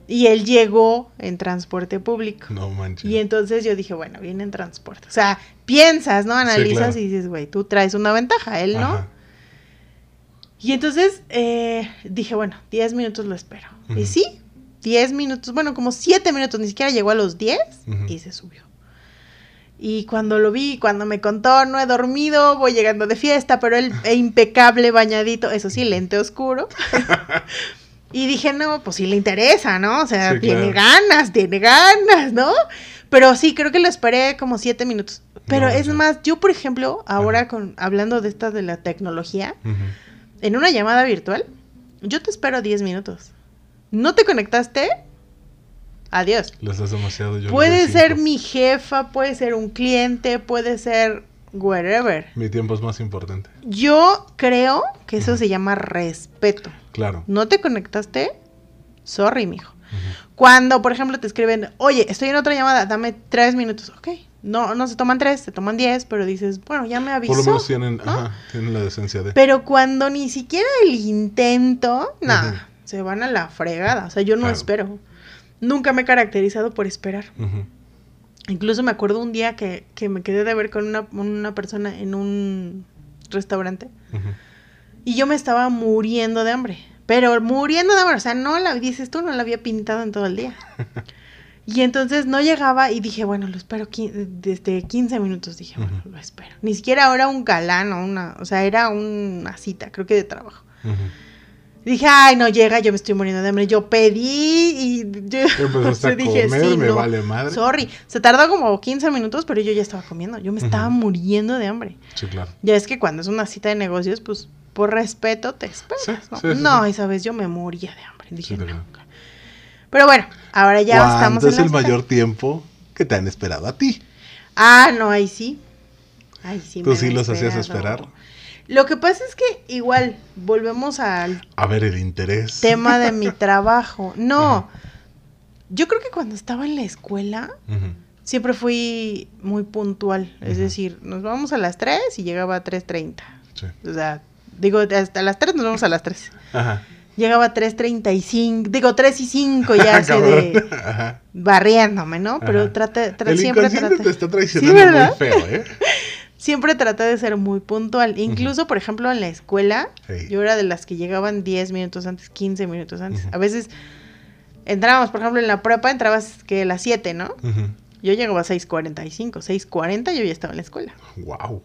Y él llegó en transporte público. No manches. Y entonces yo dije, bueno, viene en transporte. O sea, piensas, ¿no? Analizas claro. y dices, güey, tú traes una ventaja, él no. Ajá. Y entonces eh, dije, bueno, 10 minutos lo espero. Ujú. Y sí, 10 minutos, bueno, como 7 minutos, ni siquiera llegó a los 10 Ujú. y se subió. Y cuando lo vi, cuando me contó, no he dormido, voy llegando de fiesta, pero él e impecable, bañadito, eso sí, lente oscuro. y dije, no, pues sí le interesa, ¿no? O sea, Sí, tiene claro. ganas, tiene ganas, ¿no? Pero sí, creo que lo esperé como 7 minutos. Pero No, es más, yo, por ejemplo, ahora con hablando de estas de la tecnología, Ujú. En una llamada virtual, yo te espero 10 minutos. ¿No te conectaste? Adiós. Les das demasiado. yo Puede ser cinco. mi jefa, puede ser un cliente, puede ser wherever. Mi tiempo es más importante. Yo creo que eso se llama respeto. Claro. ¿No te conectaste? Sorry, mijo. Cuando, por ejemplo, te escriben, oye, estoy en otra llamada, dame tres minutos. Ok, no, no se toman tres, se toman diez, pero dices, bueno, ya me avisó. Por lo menos tienen, ¿no? ajá, tienen la decencia de. Pero cuando ni siquiera el intento, nada, se van a la fregada. O sea, yo no Claro. espero. Nunca me he caracterizado por esperar. Incluso me acuerdo un día que, que me quedé de ver con una, una persona en un restaurante y yo me estaba muriendo de hambre. Pero muriendo de hambre, o sea, no la dices tú, no la había pintado en todo el día. Y entonces no llegaba y dije, bueno, lo espero desde 15 minutos. Dije, bueno, lo espero. Ni siquiera era un galán o una, o sea, era una cita, creo que de trabajo. Dije, ay, no llega, yo me estoy muriendo de hambre. Yo pedí y yo Empezaste a dije, comer, sí, me no, vale madre. Sorry, se tardó como 15 minutos, pero yo ya estaba comiendo. Yo me estaba muriendo de hambre. Sí, claro. Ya es que cuando es una cita de negocios, pues por respeto te esperas, Sí, ¿no? sí, no, esa vez yo me moría de hambre. Dije, no. Pero bueno, ahora ya estamos ¿Cuánto es el mayor tiempo que te han esperado a ti? Ah, no, ahí sí. Ahí sí. ¿Tú me sí los hacías esperar? Lo que pasa es que igual, volvemos al A ver, el interés. tema de mi trabajo. No, yo creo que cuando estaba en la escuela, siempre fui muy puntual. Es decir, nos vamos a las 3 y llegaba a 3.30. Sí. O sea, digo, hasta las 3 nos vamos a las 3. Ajá. Llegaba a 3.35, digo 3 y 5 ya así de. Ajá. barriéndome, ¿no? Pero Ajá. trate, tra- El siempre traté. te está Sí, traicionando ¿verdad? muy feo, ¿eh? Siempre traté de ser muy puntual. Incluso, por ejemplo, en la escuela, Sí. yo era de las que llegaban 10 minutos antes, 15 minutos antes. Ujú. A veces entrábamos, por ejemplo, en la prepa, entrabas que a las 7, ¿no? Ujú. Yo llegaba a 6.45, 6.40 yo ya estaba en la escuela. Wow.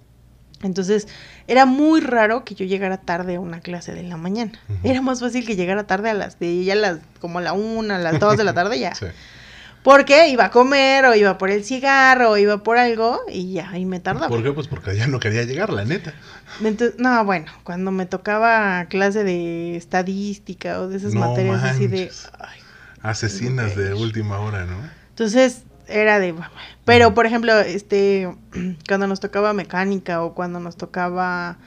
Entonces, era muy raro que yo llegara tarde a una clase de la mañana. Era más fácil que llegara tarde a las de ya las como a la una, a las dos de la tarde ya. Sí. Porque iba a comer o iba por el cigarro o iba por algo y ya, y me tardaba. ¿Por qué? Pues porque ya no quería llegar, la neta. Entonces, no, bueno, cuando me tocaba clase de estadística o de esas No materias así de... ay, Asesinas de última hora, ¿no? Entonces era de... Pero, por ejemplo, este, cuando nos tocaba mecánica o cuando nos tocaba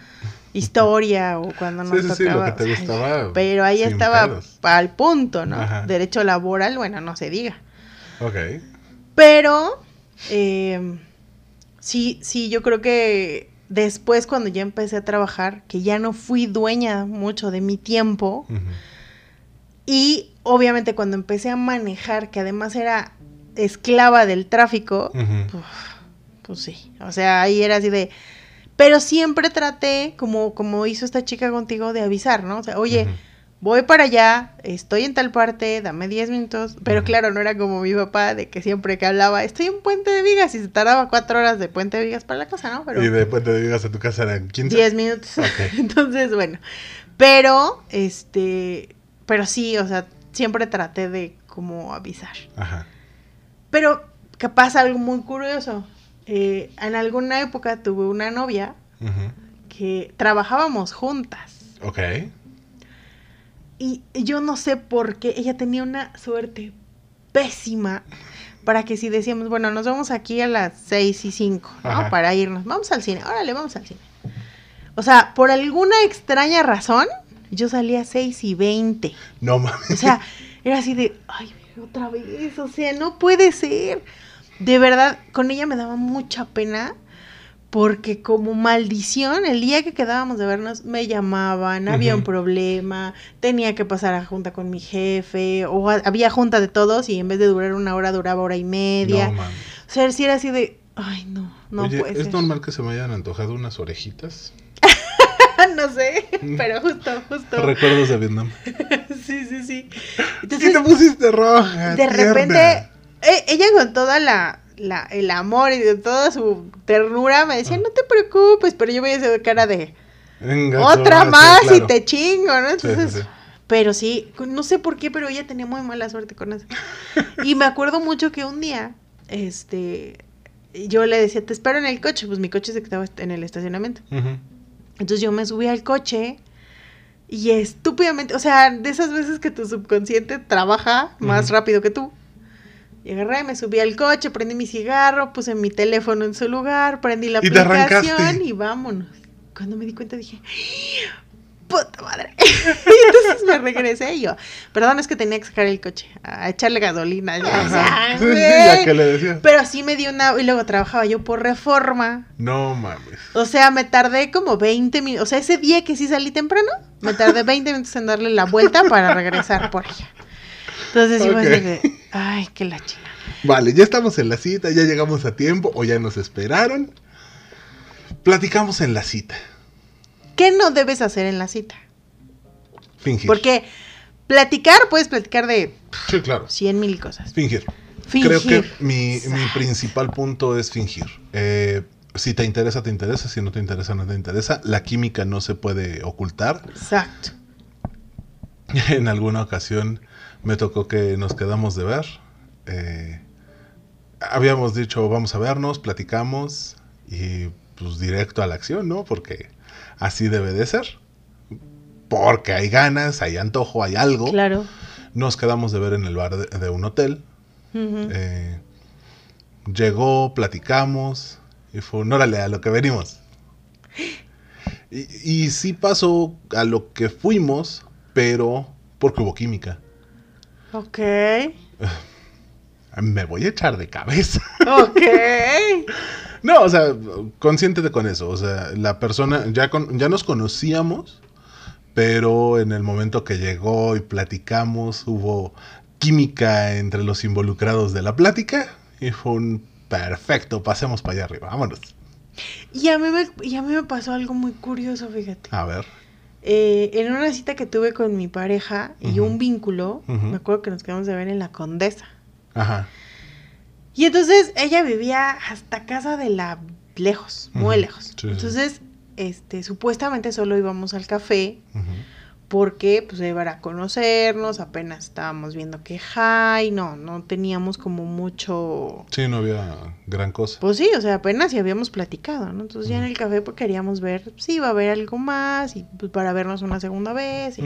historia o cuando nos sí, sí, lo tocaba... que te gustaba, Pero ahí estaba pedos. al punto, ¿no? Ajá. Derecho laboral, bueno, no se diga. Ok. Pero, eh, sí, sí, yo creo que después cuando ya empecé a trabajar, que ya no fui dueña mucho de mi tiempo, y obviamente cuando empecé a manejar, que además era esclava del tráfico, pues sí, o sea, ahí era así de... Pero siempre traté, como, como hizo esta chica contigo, de avisar, ¿no? O sea, oye, voy para allá, estoy en tal parte, dame 10 minutos. Pero claro, no era como mi papá, de que siempre que hablaba, estoy en Puente de Vigas y se tardaba cuatro horas de Puente de Vigas para la casa, ¿no? Pero Y después te digas a tu casa eran 15. 10 minutos. Ok. Entonces, bueno. Pero, este, pero sí, o sea, siempre traté de como avisar. Ajá. Pero que pasa algo muy curioso. Eh, en alguna época tuve una novia que trabajábamos juntas. Ok. Y yo no sé por qué ella tenía una suerte pésima para que si decíamos, bueno, nos vamos aquí a las 6 y 5, ¿no? Ajá. Para irnos, vamos al cine, órale, vamos al cine. O sea, por alguna extraña razón, yo salía a 6 y 20. No mames. O sea, era así de, ay, otra vez, o sea, no puede ser. De verdad, con ella me daba mucha pena porque como maldición, el día que quedábamos de vernos, me llamaban, había un problema, tenía que pasar a junta con mi jefe, o a- había junta de todos y en vez de durar una hora, duraba hora y media. No o sea, si era así de, ay, no, no Oye, puede ¿es ser. normal que se me hayan antojado unas orejitas? No sé, pero justo, justo. Recuerdos de Vietnam. sí, sí, sí. ¿Qué te pusiste roja? de tierna? repente, e- ella con toda la, la, el amor y de toda su ternura me decía, Ah. no te preocupes, pero yo voy a hacer cara de Venga, otra más y te chingo, ¿no? Sí, sí, Entonces, sí. pero sí, no sé por qué, pero ella tenía muy mala suerte con eso. Y me acuerdo mucho que un día, este, yo le decía, te espero en el coche, pues mi coche se quedaba en el estacionamiento. Ujú. Entonces yo me subí al coche y estúpidamente, o sea, de esas veces que tu subconsciente trabaja más rápido que tú. Y agarré, me subí al coche, prendí mi cigarro, puse mi teléfono en su lugar, prendí la Y aplicación y vámonos. Cuando me di cuenta dije, puta madre. y entonces me regresé y yo, perdón, es que tenía que sacar el coche, a echarle gasolina. Yo, o sea, Sí, sí, ya que le decía. Pero sí me dio una, y luego trabajaba yo por reforma. No mames. O sea, me tardé como 20 minutos. O sea, ese día que sí salí temprano, me tardé 20 minutos en darle la vuelta para regresar por ella. Entonces así Ok. de, ay, qué la chingada. Vale, ya estamos en la cita, ya llegamos a tiempo o ya nos esperaron. Platicamos en la cita. ¿Qué no debes hacer en la cita? Fingir. Porque platicar, puedes platicar de Sí, claro. 100 mil cosas. Fingir. Fingir. Creo que mi, mi principal punto es fingir. Eh, si te interesa, te interesa. Si no te interesa, no te interesa. La química no se puede ocultar. Exacto. En alguna ocasión me tocó que nos quedamos de ver. Eh, habíamos dicho, vamos a vernos, platicamos y pues directo a la acción, ¿no? Porque así debe de ser. Porque hay ganas, hay antojo, hay algo. Claro. Nos quedamos de ver en el bar de, de un hotel. Eh, llegó, platicamos y fue un órale a lo que venimos. Y, y sí pasó a lo que fuimos, pero porque hubo química. Ok. Me voy a echar de cabeza. Ok. No, o sea, consciente con eso. O sea, la persona, ya, con- ya nos conocíamos, pero en el momento que llegó y platicamos, hubo química entre los involucrados de la plática y fue un perfecto, pasemos para allá arriba, vámonos. Y a, mí me, y a mí me pasó algo muy curioso, fíjate. A ver. Eh, en una cita que tuve con mi pareja y un vínculo, me acuerdo que nos quedamos de ver en la Condesa. Ajá. Y entonces ella vivía hasta casa de la lejos, muy lejos. Sí, entonces, este, supuestamente solo íbamos al café porque pues iba a conocernos, apenas estábamos viendo que hi, no, no teníamos como mucho Sí, no había gran cosa. Pues sí, o sea, apenas si habíamos platicado, ¿no? Entonces ya en el café pues queríamos ver si iba a haber algo más y pues para vernos una segunda vez. y-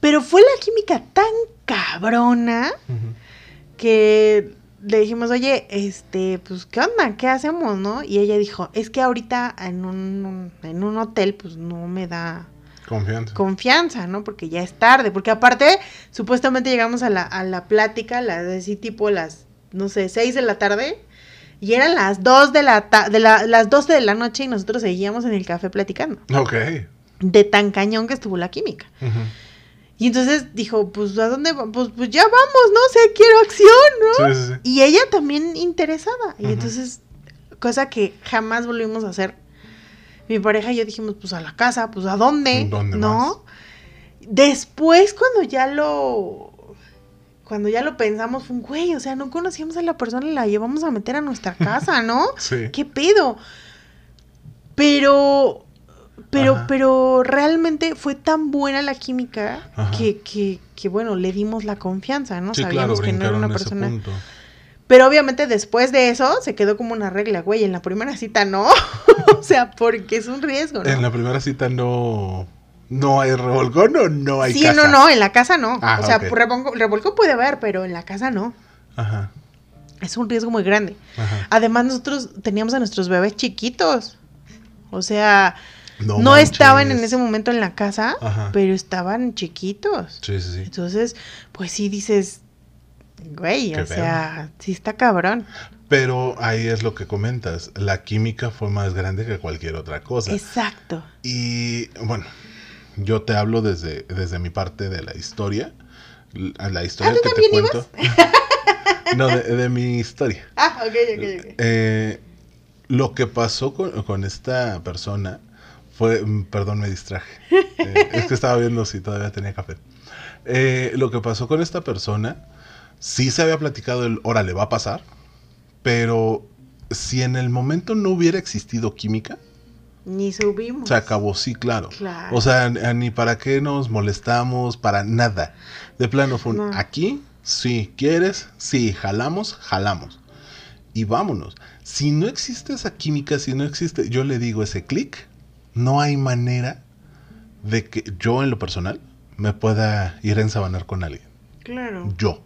Pero fue la química tan cabrona que le dijimos, oye, este, pues, ¿qué onda? ¿Qué hacemos, no? Y ella dijo, es que ahorita en un, en un hotel, pues, no me da Confianza. confianza, ¿no? Porque ya es tarde. Porque aparte, supuestamente llegamos a la, a la plática, la así tipo las, no sé, 6 de la tarde. Y eran las 2 de la, ta- de la las 12 de la noche y nosotros seguíamos en el café platicando. Ok. De tan cañón que estuvo la química. Ujú. Y entonces dijo, pues, ¿a dónde? va- Pues, pues ya vamos, ¿no? O sea, quiero acción, ¿no? Sí, sí, sí. Y ella también interesada. Y entonces, cosa que jamás volvimos a hacer. Mi pareja y yo dijimos, pues a la casa, pues a dónde, ¿Dónde ¿no? Después, cuando ya lo. Cuando ya lo pensamos, fue un güey, o sea, no conocíamos a la persona y la llevamos a meter a nuestra casa, ¿no? Sí. ¿Qué pedo? Pero. Pero, Ajá. pero realmente fue tan buena la química que, que, que, bueno, le dimos la confianza, ¿no? Sí, claro, Sabíamos que no era una persona. punto. Pero obviamente después de eso se quedó como una regla, güey. En la primera cita no. o sea, porque es un riesgo, ¿no? En la primera cita no, no hay revolcón o no hay sí, casa. no, no, en la casa no. Ah, o sea, revolcón, revolcón puede haber, pero en la casa no. Ajá, Es un riesgo muy grande. ajá. Además, nosotros teníamos a nuestros bebés chiquitos. O sea, no, estaban en ese momento en la casa, Ajá. pero estaban chiquitos. Sí, sí, sí. Entonces, pues sí dices, güey, Qué o sea, sí está cabrón. Pero ahí es lo que comentas. La química fue más grande que cualquier otra cosa. Exacto. Y bueno, yo te hablo desde, desde mi parte de la historia. La historia ¿tú que te cuento. no, de, de mi historia. Ah, ok, ok, ok. Eh, lo que pasó con, con esta persona fue, mm, perdón, me distraje. Eh, es que estaba viendo si todavía tenía café. Eh, lo que pasó con esta persona, sí se había platicado el, órale, va a pasar, pero si en el momento no hubiera existido química, Ni subimos. se acabó, sí, claro. Claro. O sea, ni para qué nos molestamos, para nada. De plano fue un, No. aquí, sí, quieres, sí, jalamos, jalamos. Y vámonos. Si no existe esa química, si no existe, yo le digo ese clic, no hay manera de que yo en lo personal me pueda ir a ensabanar con alguien. Claro. Yo.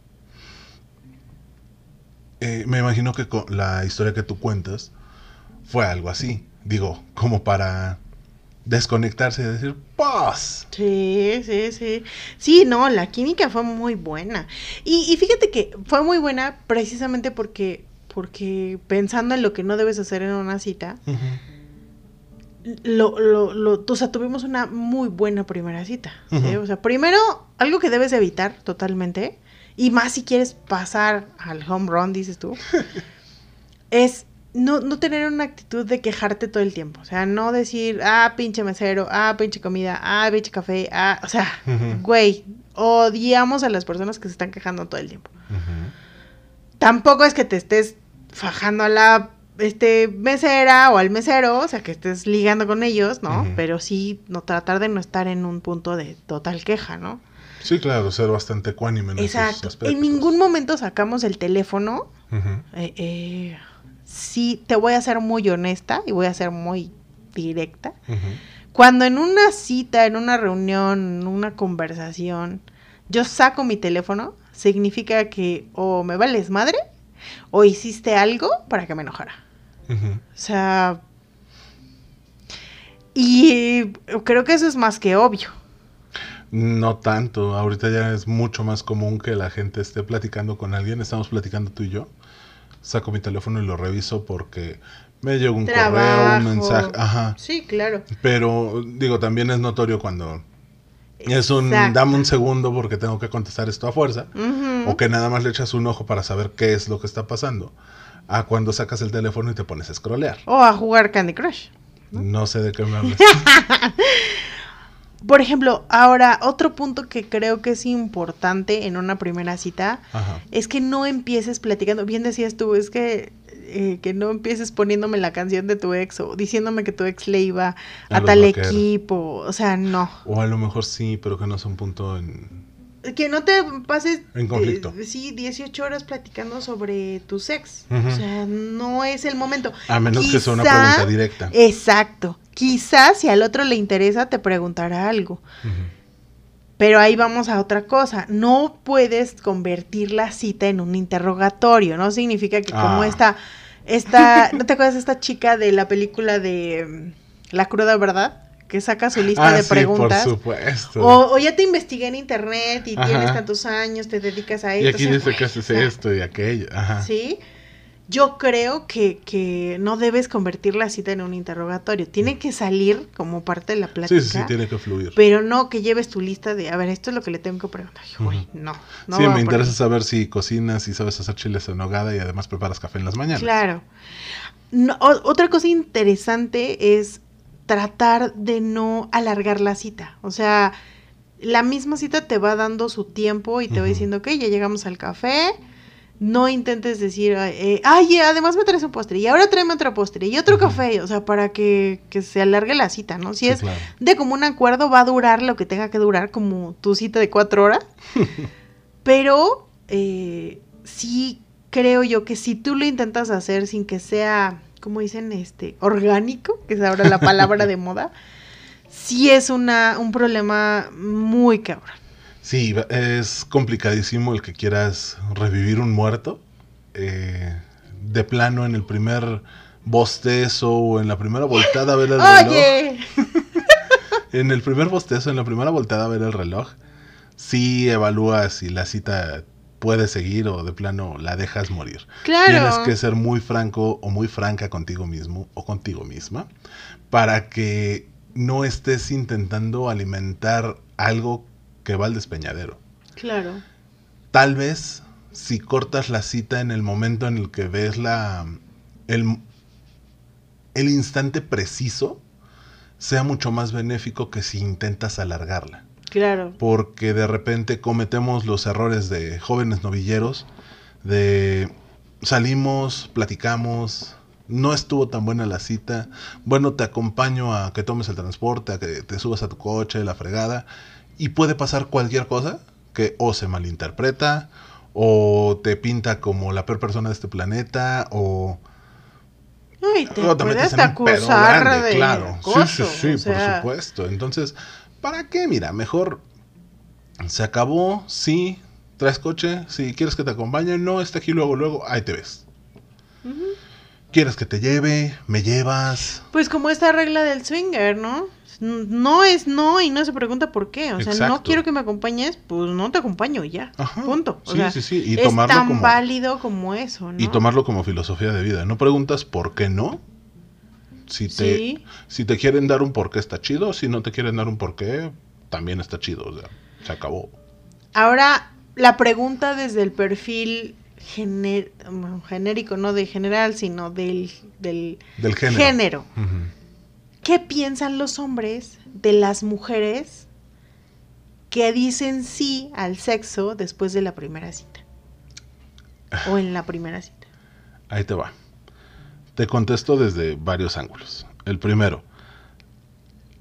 Eh, me imagino que con la historia que tú cuentas fue algo así. Digo, como para desconectarse y decir, pues. Sí, sí, sí. Sí, no, la química fue muy buena. Y, y fíjate que fue muy buena precisamente porque, porque pensando en lo que no debes hacer en una cita, lo, lo, lo, o sea, tuvimos una muy buena primera cita. O sea, primero, algo que debes evitar totalmente, y más si quieres pasar al home run, dices tú, es no, no tener una actitud de quejarte todo el tiempo. O sea, no decir, ah, pinche mesero, ah, pinche comida, ah, pinche café, ah, o sea, güey, odiamos a las personas que se están quejando todo el tiempo. Tampoco es que te estés fajando a la este mesera o al mesero, o sea, que estés ligando con ellos, ¿no? Pero sí no tratar de no estar en un punto de total queja, ¿no? Sí, claro, ser bastante ecuánime en esos Exacto. aspectos. En ningún momento sacamos el teléfono. Eh, eh, sí, te voy a ser muy honesta y voy a ser muy directa. Cuando en una cita, en una reunión, en una conversación, yo saco mi teléfono, significa que o me vales madre o hiciste algo para que me enojara. O sea, y creo que eso es más que obvio. No tanto, ahorita ya es mucho más común que la gente esté platicando con alguien, estamos platicando tú y yo, saco mi teléfono y lo reviso porque me llegó un correo, un mensaje, ajá, Sí, claro. pero digo, también es notorio cuando es un, dame un segundo porque tengo que contestar esto a fuerza, o que nada más le echas un ojo para saber qué es lo que está pasando, a cuando sacas el teléfono y te pones a scrollear. O a jugar Candy Crush. No sé de qué me hablas. Por ejemplo, ahora otro punto que creo que es importante en una primera cita Ajá. es que no empieces platicando. Bien decías tú, es que eh, que no empieces poniéndome la canción de tu ex o diciéndome que tu ex le iba A tal vaqueros. equipo. O sea, no. O a lo mejor sí, pero que no es un punto en... Que no te pases En conflicto. eh, sí, 18 horas platicando sobre tu ex. Ujú. O sea, no es el momento. A menos que sea una pregunta directa. Exacto. Quizás si al otro le interesa te preguntará algo. Pero ahí vamos a otra cosa. No puedes convertir la cita en un interrogatorio. No significa que como Ah. esta, esta, ¿no te acuerdas de esta chica de la película de mm, La cruda verdad? Que saca su lista Ah, de sí, preguntas. por supuesto. O, o ya te investigué en internet y Ajá. tienes tantos años, te dedicas a y esto. aquí o sea, dice que haces esto y aquello. Ajá. ¿Sí? Yo creo que, que no debes convertir la cita en un interrogatorio. Tiene que salir como parte de la plática. Sí, sí, sí, tiene que fluir. Pero no que lleves tu lista de, a ver, esto es lo que le tengo que preguntar. Ay, güey, Ujú. no, no. sí, me interesa saber si cocinas y sabes hacer chiles en nogada y además preparas café en las mañanas. Claro. No, otra cosa interesante es tratar de no alargar la cita. O sea, la misma cita te va dando su tiempo y te va diciendo, ok, ya llegamos al café. No intentes decir, eh, ay, eh, además me traes un postre y ahora tráeme otro postre y otro café. O sea, para que, que se alargue la cita, ¿no? Si Sí, es claro. de común acuerdo va a durar lo que tenga que durar, como tu cita de cuatro horas. Pero eh, sí creo yo que si tú lo intentas hacer sin que sea, como dicen, este, orgánico, que es ahora la palabra de moda, sí es una, un problema muy cabrón. Sí, es complicadísimo el que quieras revivir un muerto. eh, de plano en el primer bostezo o en la primera voltada a ver el reloj. Oye, En el primer bostezo, en la primera voltada a ver el reloj, sí evalúas si la cita puede seguir o de plano la dejas morir. claro. Tienes que ser muy franco o muy franca contigo mismo o contigo misma para que no estés intentando alimentar algo que va al despeñadero. Claro. Tal vez si cortas la cita en el momento en el que ves la el, el instante preciso sea mucho más benéfico que si intentas alargarla Claro. porque de repente cometemos los errores de jóvenes novilleros, de salimos, platicamos, no estuvo tan buena la cita, bueno, te acompaño a que tomes el transporte, a que te subas a tu coche, la fregada, y puede pasar cualquier cosa que o se malinterpreta, o te pinta como la peor persona de este planeta, o... Ay, te o te acusar grande, de claro. acoso, sí, sí, sí, o sea, por supuesto. Entonces, ¿para qué? Mira, mejor se acabó, sí, traes coche, si quieres que te acompañe, no, está aquí luego, luego, ahí te ves. ¿Quieres que te lleve? ¿Me llevas? Pues como esta regla del swinger, ¿no? No es no y no se pregunta por qué. O sea, no quiero que me acompañes, pues no te acompaño ya. Ajá. Punto. O Sí, sea, sí, sí, y es tomarlo tan como- válido como eso, ¿no? Y tomarlo como filosofía de vida. No preguntas por qué no. Si te, Sí. si te quieren dar un por qué está chido. Si no te quieren dar un por qué, también está chido. O sea, se acabó. Ahora, la pregunta desde el perfil gener- bueno, genérico, no de general, sino del, del Del género. ¿Qué piensan los hombres de las mujeres que dicen sí al sexo después de la primera cita? O en la primera cita. Ahí te va. Te contesto desde varios ángulos. El primero,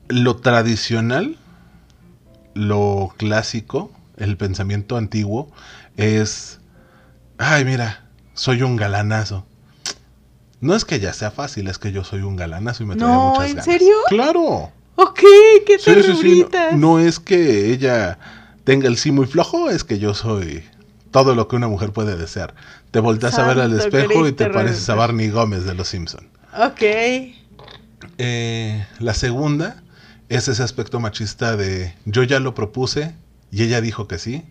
lo tradicional, lo clásico, el pensamiento antiguo es, ay mira, soy un galanazo. No es que ya sea fácil, es que yo soy un galanazo y me traía No, muchas ¿en ganas. serio? Claro. Ok, qué Sí, sí, sí. no es que ella tenga el sí muy flojo, es que yo soy todo lo que una mujer puede desear. Te volteas a ver al espejo y te Cristo pareces a. Barney Gómez de Los Simpson. Ok. Eh, la segunda es ese aspecto machista de yo ya lo propuse y ella dijo que sí.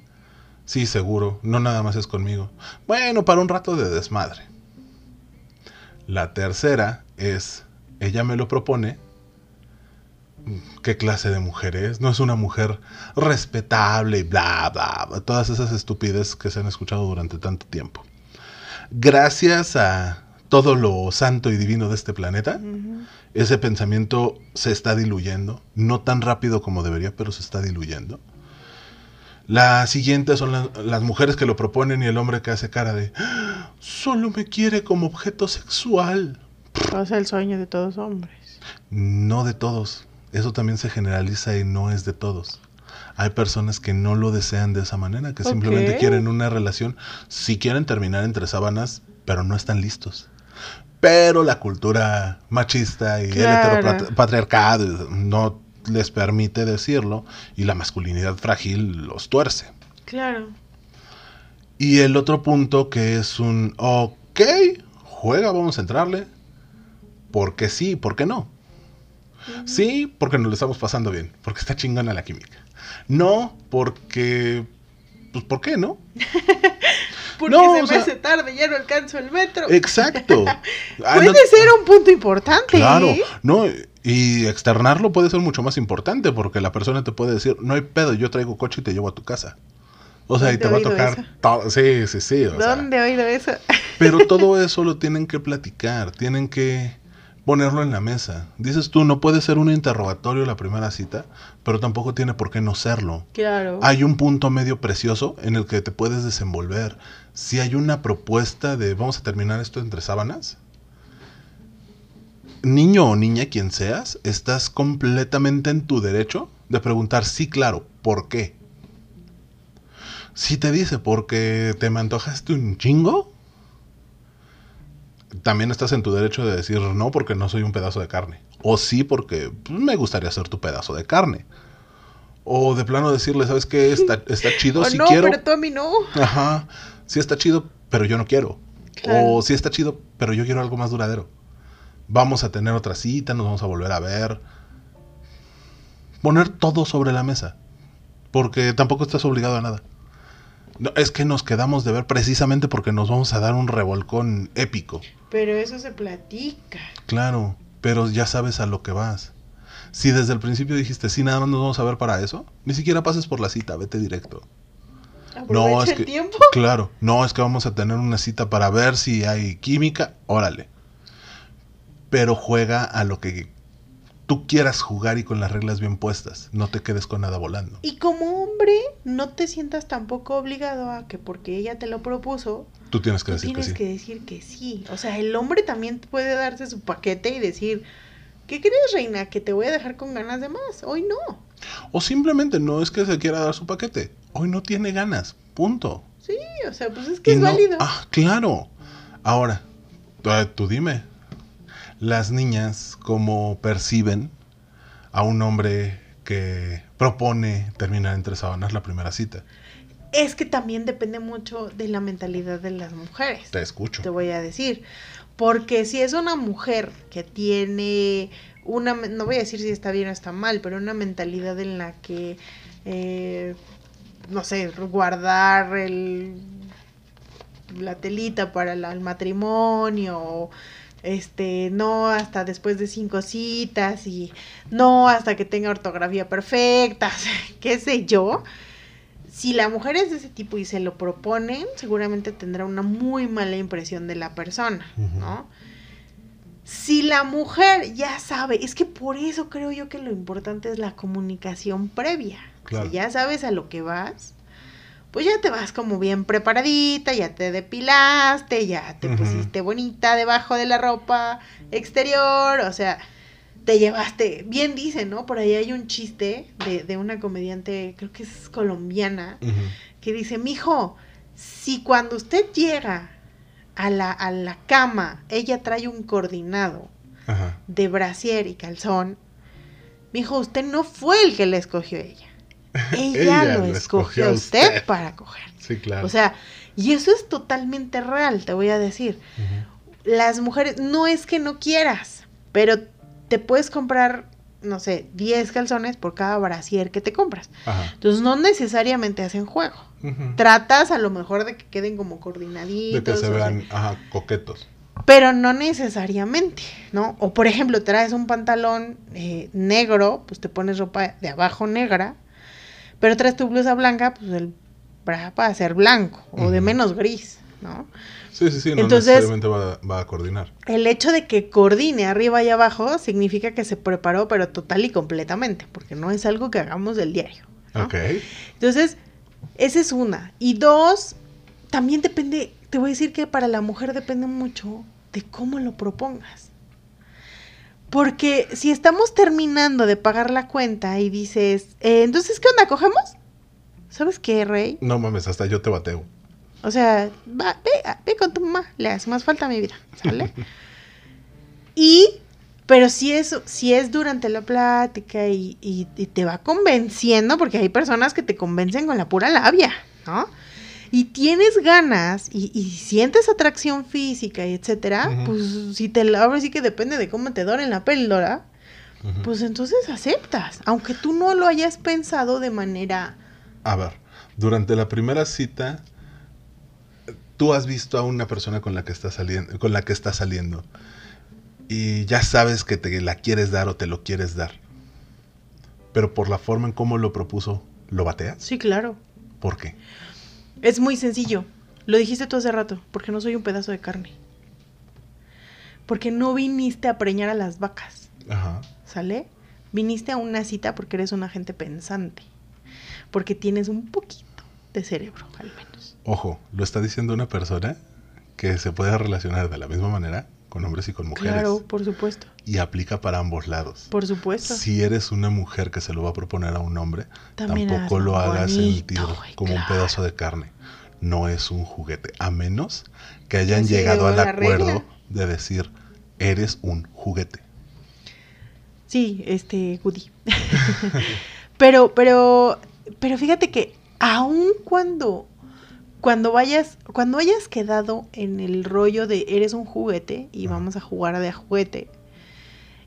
Sí, seguro, no nada más es conmigo. Bueno, para un rato de desmadre. La tercera es ella me lo propone. ¿Qué clase de mujer es? No es una mujer respetable y bla, bla, bla. Todas esas estupideces que se han escuchado durante tanto tiempo. Gracias a todo lo santo y divino de este planeta, Ujú. ese pensamiento se está diluyendo, no tan rápido como debería, pero se está diluyendo. La siguiente son la- las mujeres que lo proponen y el hombre que hace cara de "Ah, solo me quiere como objeto sexual. O sea, el sueño de todos hombres. No de todos. Eso también se generaliza y no es de todos. Hay personas que no lo desean de esa manera, que simplemente quieren una relación, si quieren terminar entre sábanas, pero no están listos. Pero la cultura machista y Claro. el heteropatriarcado no les permite decirlo y la masculinidad frágil los tuerce. Claro. Y el otro punto que es un, ok, juega, vamos a entrarle. Porque sí, ¿por Sí, porque nos lo estamos pasando bien, porque está chingona la química. No, porque... Pues, ¿por qué no? Porque No, se me sea- hace tarde, ya no alcanzo el metro. Exacto. Ah, Puede no- ser un punto importante. Claro, ¿eh? no, y externarlo puede ser mucho más importante porque la persona te puede decir, no hay pedo, yo traigo coche y te llevo a tu casa. O sea, y ¿Dónde te va a tocar todo. Sí, sí, sí. o ¿Dónde he oído eso? Pero todo eso lo tienen que platicar, tienen que ponerlo en la mesa. Dices tú, no puede ser un interrogatorio la primera cita, pero tampoco tiene por qué no serlo. Claro. Hay un punto medio precioso en el que te puedes desenvolver. Si hay una propuesta de vamos a terminar esto entre sábanas, niño o niña, quien seas, estás completamente en tu derecho de preguntar, sí, claro, ¿por qué? Si te dice porque te me antojaste un chingo, también estás en tu derecho de decir no porque no soy un pedazo de carne. O sí porque pues, me gustaría ser tu pedazo de carne. O de plano decirle, ¿sabes qué? Está, está chido si no, quiero. pero tú a mí no. Ajá. Sí está chido, pero yo no quiero. Claro. O sí está chido, pero yo quiero algo más duradero. Vamos a tener otra cita, nos vamos a volver a ver. Poner todo sobre la mesa. Porque tampoco estás obligado a nada. No, es que nos quedamos de ver precisamente porque nos vamos a dar un revolcón épico. Pero eso se platica. Claro, pero ya sabes a lo que vas. Si desde el principio dijiste, sí, nada más nos vamos a ver para eso, ni siquiera pases por la cita, vete directo. Aprovecha No, es el que, tiempo. claro, no es que vamos a tener una cita para ver si hay química, órale. Pero juega a lo que tú quieras jugar y con las reglas bien puestas. No te quedes con nada volando. Y como hombre, no te sientas tampoco obligado a que porque ella te lo propuso, Tú tienes que tú decir que tienes sí. que decir que sí. O sea, el hombre también puede darse su paquete y decir, ¿qué crees, reina? Que te voy a dejar con ganas de más. Hoy no. O simplemente no es que se quiera dar su paquete. Hoy no tiene ganas. Punto. Sí, o sea, pues es que Y es no- válido. Ah, claro. Ahora, tú, tú dime. Las niñas, ¿cómo perciben a un hombre que propone terminar entre sábanas la primera cita? Es que también depende mucho de la mentalidad de las mujeres. Te escucho. te voy a decir. Porque si es una mujer que tiene una, no voy a decir si está bien o está mal, pero una mentalidad en la que, eh, no sé, guardar el, la telita para la- el matrimonio, o, este, no hasta después de cinco citas y no hasta que tenga ortografía perfecta, qué sé yo. Si la mujer es de ese tipo y se lo proponen, seguramente tendrá una muy mala impresión de la persona. ¿no? Si la mujer ya sabe, es que por eso creo yo que lo importante es la comunicación previa. Claro. Ya sabes a lo que vas, pues ya te vas como bien preparadita, ya te depilaste, ya te pusiste bonita debajo de la ropa exterior, o sea, te llevaste, bien dicen, ¿no? Por ahí hay un chiste de, de una comediante, creo que es colombiana, que dice, mijo, si cuando usted llega a la, a la cama, ella trae un coordinado de brasier y calzón, mijo, usted no fue el que le escogió a ella. Ella, lo escogió a usted, para coger. Sí, claro. O sea, y eso es totalmente real, te voy a decir. Las mujeres, no es que no quieras, pero te puedes comprar, no sé, 10 calzones por cada brasier que te compras. Ajá. Entonces no necesariamente hacen juego. Tratas a lo mejor de que queden como De coordinaditos. que se o sea, vean, ajá, coquetos. pero no necesariamente, ¿no? O por ejemplo, traes un pantalón eh, negro, pues te pones ropa de abajo negra, pero traes tu blusa blanca, pues el bra va a ser blanco o de menos gris, ¿no? Sí, sí, sí, no Entonces- necesariamente va, va a coordinar. El hecho de que coordine arriba y abajo significa que se preparó, pero total y completamente, porque no es algo que hagamos del diario. ¿no? Ok. Entonces, esa es una. Y dos, también depende, te voy a decir que para la mujer depende mucho de cómo lo propongas. Porque si estamos terminando de pagar la cuenta y dices, eh, entonces, ¿qué onda? ¿Cogemos? ¿Sabes qué, Rey? No mames, hasta yo te bateo. O sea, va, ve, ve con tu mamá, le hace más falta a mi vida, ¿sale? y, pero si es, si es durante la plática y, y- y te va convenciendo, porque hay personas que te convencen con la pura labia, ¿no? Y tienes ganas y, y sientes atracción física y etcétera, pues si te la ahora sí que depende de cómo te doren la píldora, pues entonces aceptas, aunque tú no lo hayas pensado de manera A ver, durante la primera cita, tú has visto a una persona con la que está saliendo, con la que está saliendo, y ya sabes que te la quieres dar o te lo quieres dar. Pero por la forma en cómo lo propuso, ¿lo bateas? Sí, claro. ¿Por qué? Es muy sencillo. Lo dijiste tú hace rato, porque no soy un pedazo de carne. Porque no viniste a preñar a las vacas, Ajá. ¿sale? Viniste a una cita porque eres una gente pensante. Porque tienes un poquito de cerebro, al menos. Ojo, lo está diciendo una persona que se puede relacionar de la misma manera con hombres y con mujeres. Claro, por supuesto. Y aplica para ambos lados. Por supuesto. Si eres una mujer que se lo va a proponer a un hombre, También tampoco lo hagas sentir como un pedazo de carne. No es un juguete, a menos que hayan Sí, llegado al acuerdo regla. de decir, eres un juguete. Sí, este, Woody. pero, pero, pero fíjate que aun cuando, cuando vayas, cuando hayas quedado en el rollo de eres un juguete y vamos a jugar de a juguete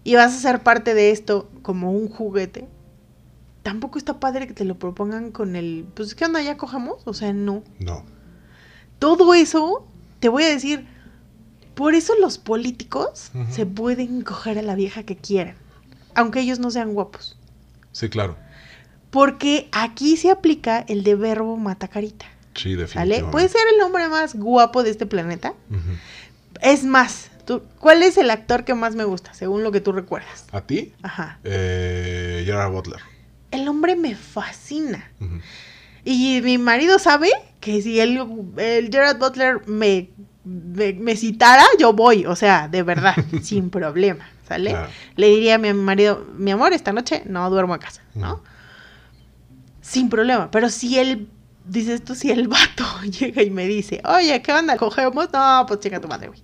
y vas a ser parte de esto como un juguete, tampoco está padre que te lo propongan con el, pues, ¿qué onda? ¿Ya cojamos? O sea, no. No. Todo eso, te voy a decir, por eso los políticos se pueden coger a la vieja que quieran, aunque ellos no sean guapos. Sí, claro. Porque aquí se aplica el de verbo matacarita. Sí, ¿Sale? definitivamente. Puede ser el hombre más guapo de este planeta. Es más, tú- ¿cuál es el actor que más me gusta, según lo que tú recuerdas? ¿A ti? Ajá. Eh, Gerard Butler. El hombre me fascina. Y mi marido sabe que si el, el Gerard Butler me, me, me citara, yo voy. O sea, de verdad, sin problema. ¿Sale? Claro. Le diría a mi marido, mi amor, esta noche no duermo en casa, ¿no? Sin problema. Pero si él, dices tú, si el vato llega y me dice, oye, ¿qué onda? ¿Cogemos? No, pues chinga tu madre, güey.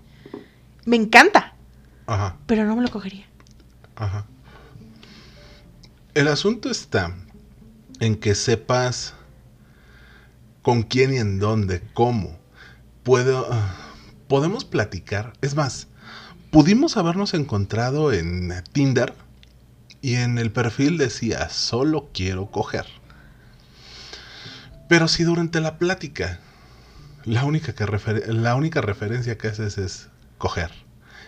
Me encanta, Ajá. pero no me lo cogería. Ajá. El asunto está en que sepas con quién y en dónde, cómo. Puedo, podemos platicar. Es más, pudimos habernos encontrado en Tinder y en el perfil decía, solo quiero coger. Pero si durante la plática la única, que la única referencia que haces es coger.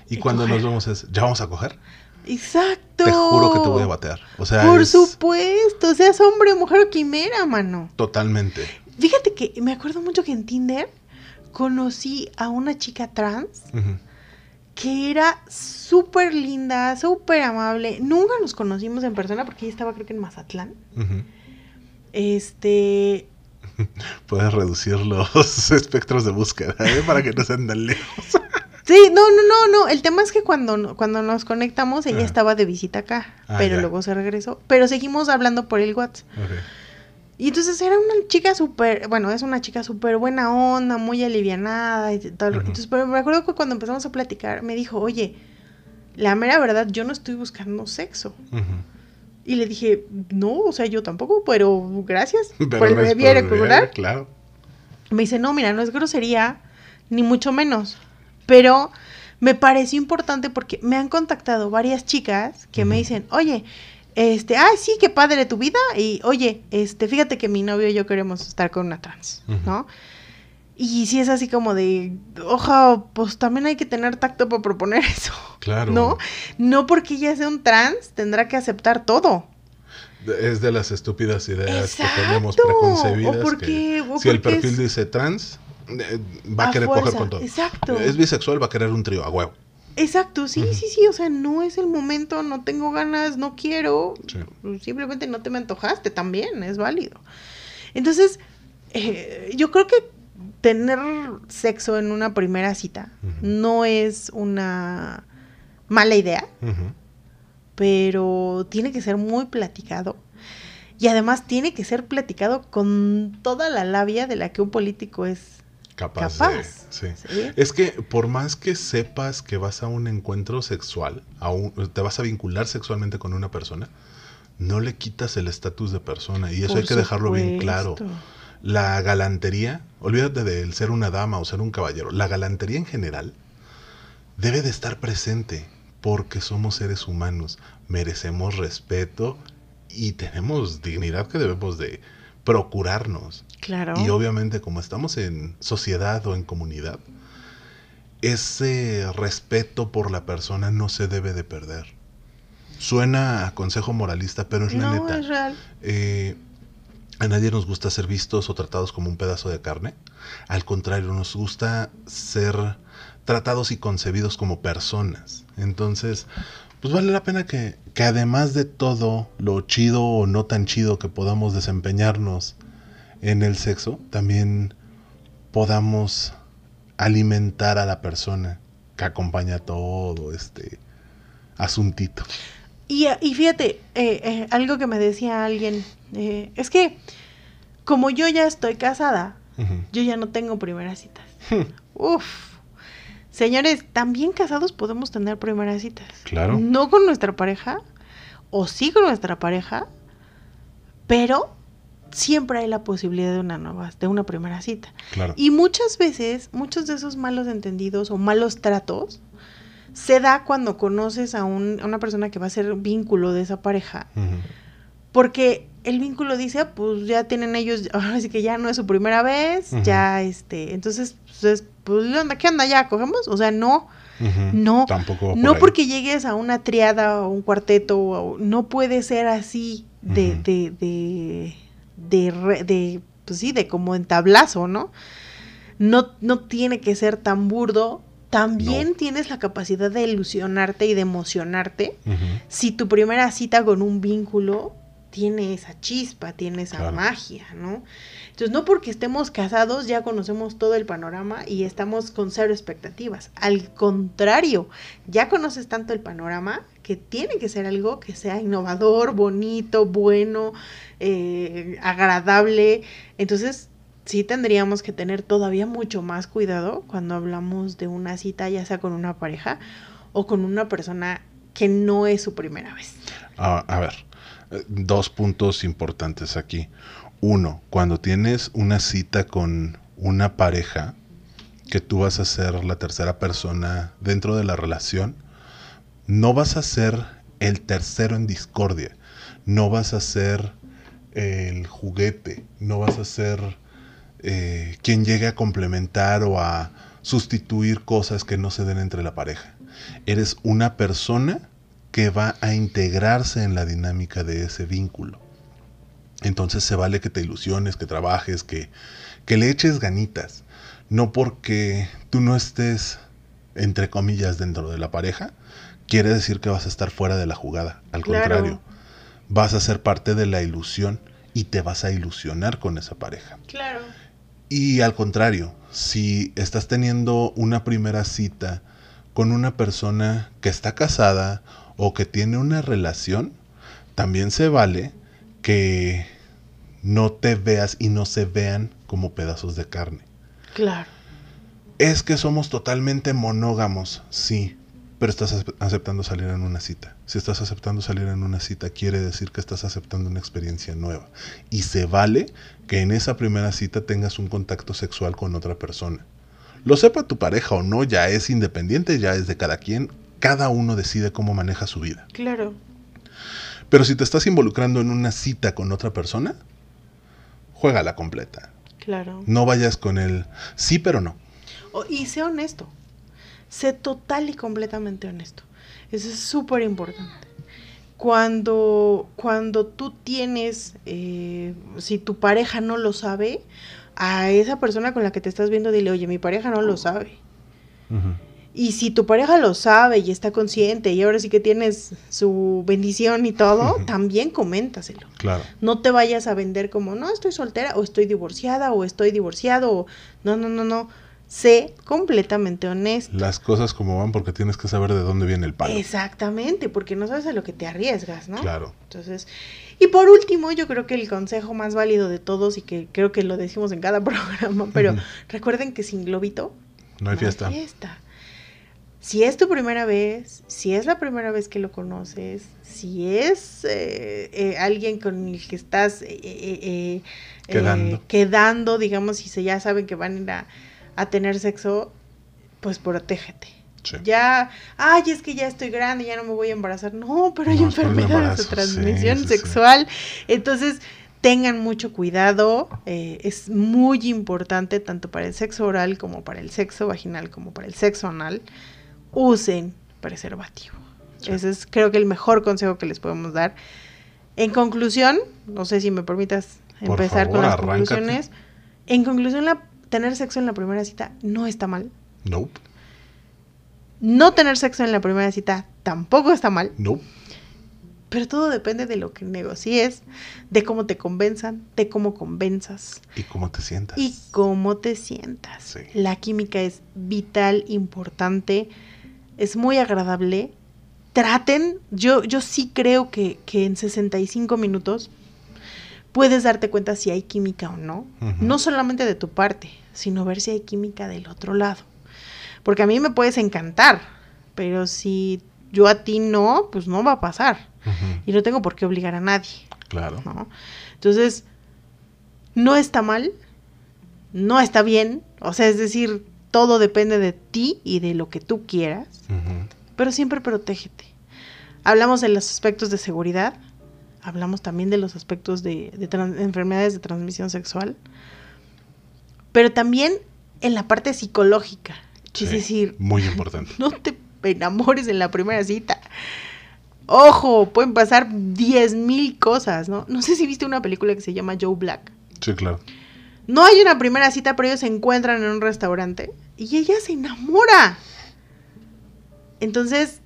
Y, cuando nos vemos es, ¿ya vamos a coger? Exacto. Te juro que te voy a batear. O sea, Por supuesto, seas hombre, mujer o quimera, mano. Totalmente. Fíjate que me acuerdo mucho que en Tinder conocí a una chica trans que era súper linda, súper amable. Nunca nos conocimos en persona porque ella estaba creo que en Mazatlán. Este, Puedes reducir los espectros de búsqueda ¿eh? para que no sean tan lejos. Sí, no, no, no, no. El tema es que cuando, cuando nos conectamos, ella estaba de visita acá, ah, pero luego se regresó. Pero seguimos hablando por el WhatsApp. Y entonces era una chica súper, bueno, es una chica súper buena onda, muy alivianada y tal. Entonces, pero me acuerdo que cuando empezamos a platicar, me dijo, oye, la mera verdad, yo no estoy buscando sexo. Y le dije, no, o sea, yo tampoco, pero gracias por el no Claro. Me dice, no, mira, no es grosería, ni mucho menos. Pero me pareció importante porque me han contactado varias chicas que me dicen, oye, este, ay, sí, qué padre tu vida. Y oye, este, fíjate que mi novio y yo queremos estar con una trans, ¿no? Y si es así como de, oja, pues también hay que tener tacto para proponer eso. Claro. ¿No? No porque ella sea un trans, tendrá que aceptar todo. Es de las estúpidas ideas que tenemos preconcebidas. O porque, si el perfil dice trans, eh, va a, querer coger con todo. Exacto. Es bisexual, va a querer un trío a huevo. Exacto, sí, sí, sí, o sea, no es el momento, no tengo ganas, no quiero, simplemente no te me antojaste, también es válido. Entonces, eh, yo creo que tener sexo en una primera cita no es una mala idea, pero tiene que ser muy platicado. Y además tiene que ser platicado con toda la labia de la que un político es capaz. Es que por más que sepas que vas a un encuentro sexual, te vas a vincular sexualmente con una persona, no le quitas el estatus de persona. Y eso hay que dejarlo bien claro la galantería, olvídate de ser una dama o ser un caballero, la galantería en general debe de estar presente porque somos seres humanos, merecemos respeto y tenemos dignidad que debemos de procurarnos. Claro. Y obviamente como estamos en sociedad o en comunidad, ese respeto por la persona no se debe de perder. Suena a consejo moralista, pero es la neta. Es real. Eh, a nadie nos gusta ser vistos o tratados como un pedazo de carne. Al contrario, nos gusta ser tratados y concebidos como personas. Entonces, pues vale la pena que, que además de todo lo chido o no tan chido que podamos desempeñarnos en el sexo, también podamos alimentar a la persona que acompaña todo este asuntito. Y, y fíjate, eh, eh, algo que me decía alguien eh, es que como yo ya estoy casada, yo ya no tengo primeras citas. Uf. Señores, también casados podemos tener primeras citas. Claro. No con nuestra pareja, o sí con nuestra pareja, pero siempre hay la posibilidad de una nueva, de una primera cita. Claro. Y muchas veces, muchos de esos malos entendidos o malos tratos se da cuando conoces a, un, a una persona que va a ser vínculo de esa pareja. Porque el vínculo dice, ah, pues ya tienen ellos, ahora sí que ya no es su primera vez, ya este, entonces, pues, pues ¿qué onda ya? ¿Cogemos? O sea, no, no, Tampoco no porque llegues a una triada o un cuarteto, no puede ser así de, de, de, de, de, pues sí, de como en tablazo, ¿no? No, no tiene que ser tan burdo también tienes la capacidad de ilusionarte y de emocionarte si tu primera cita con un vínculo tiene esa chispa, tiene esa magia, ¿no? Entonces, no porque estemos casados ya conocemos todo el panorama y estamos con cero expectativas. Al contrario, ya conoces tanto el panorama que tiene que ser algo que sea innovador, bonito, bueno, eh, agradable. Entonces, sí tendríamos que tener todavía mucho más cuidado cuando hablamos de una cita, ya sea con una pareja o con una persona que no es su primera vez. Ah, a ver, dos puntos importantes aquí. Uno, cuando tienes una cita con una pareja, que tú vas a ser la tercera persona dentro de la relación, no vas a ser el tercero en discordia, no vas a ser el juguete, no vas a ser eh, quien llegue a complementar o a sustituir cosas que no se den entre la pareja. Eres una persona que va a integrarse en la dinámica de ese vínculo. Entonces se vale que te ilusiones, que trabajes, que, que le eches ganitas. No porque tú no estés, entre comillas, dentro de la pareja, quiere decir que vas a estar fuera de la jugada. Al contrario, vas a ser parte de la ilusión y te vas a ilusionar con esa pareja. Claro. Y al contrario, si estás teniendo una primera cita con una persona que está casada o que tiene una relación, también se vale que no te veas y no se vean como pedazos de carne. Claro. Es que somos totalmente monógamos, sí, pero estás aceptando salir en una cita. Si estás aceptando salir en una cita, quiere decir que estás aceptando una experiencia nueva. Y se vale que en esa primera cita tengas un contacto sexual con otra persona. Lo sepa tu pareja o no, ya es independiente, ya es de cada quien. Cada uno decide cómo maneja su vida. Claro. Pero si te estás involucrando en una cita con otra persona, juega completa. Claro. No vayas con el sí, pero no. y sé honesto. Sé total y completamente honesto. Eso es súper importante. Cuando, cuando tú tienes, eh, si tu pareja no lo sabe, a esa persona con la que te estás viendo, dile, oye, mi pareja no lo sabe. Y si tu pareja lo sabe y está consciente y ahora sí que tienes su bendición y todo, también coméntaselo. Claro. No te vayas a vender como, no, estoy soltera o estoy divorciada o estoy divorciado o no, no, no, no sé completamente honesto. Las cosas como van porque tienes que saber de dónde viene el palo. Exactamente, porque no sabes a lo que te arriesgas, ¿no? Claro. Entonces, y por último, yo creo que el consejo más válido de todos y que creo que lo decimos en cada programa, pero recuerden que sin globito no hay fiesta. Hay fiesta. Si es tu primera vez, si es la primera vez que lo conoces, si es eh, eh, alguien con el que estás eh, quedando. quedando, digamos, si se ya saben que van a ir a a tener sexo, pues protégete. Ya, ay, es que ya estoy grande, ya no me voy a embarazar. No, pero hay enfermedades de transmisión sexual. Entonces, tengan mucho cuidado. Eh, es muy importante tanto para el sexo oral como para el sexo vaginal como para el sexo anal. Usen preservativo. Ese es creo que el mejor consejo que les podemos dar. En conclusión, no sé si me permitas empezar con las conclusiones. En conclusión, la tener sexo en la primera cita no está mal. Nope. No tener sexo en la primera cita tampoco está mal. Nope. Pero todo depende de lo que negocies, de cómo te convenzan, de cómo convenzas. Y cómo te sientas. Y cómo te sientas. La química es vital, importante, es muy agradable. Traten, yo, yo sí creo que, que en 65 minutos puedes darte cuenta si hay química o no. No solamente de tu parte, sino ver si hay química del otro lado. Porque a mí me puedes encantar, pero si yo a ti no, pues no va a pasar. Y no tengo por qué obligar a nadie. Claro. Entonces, no está mal, no está bien, o sea, es decir, todo depende de ti y de lo que tú quieras, pero siempre protégete. Hablamos de los aspectos de seguridad, hablamos también de los aspectos de, enfermedades de transmisión sexual, pero también en la parte psicológica. es decir, muy importante. No te enamores en la primera cita. Ojo, pueden pasar diez mil cosas, ¿no? No sé si viste una película que se llama Joe Black. Sí, claro. No hay una primera cita, pero ellos se encuentran en un restaurante y ella se enamora. Entonces,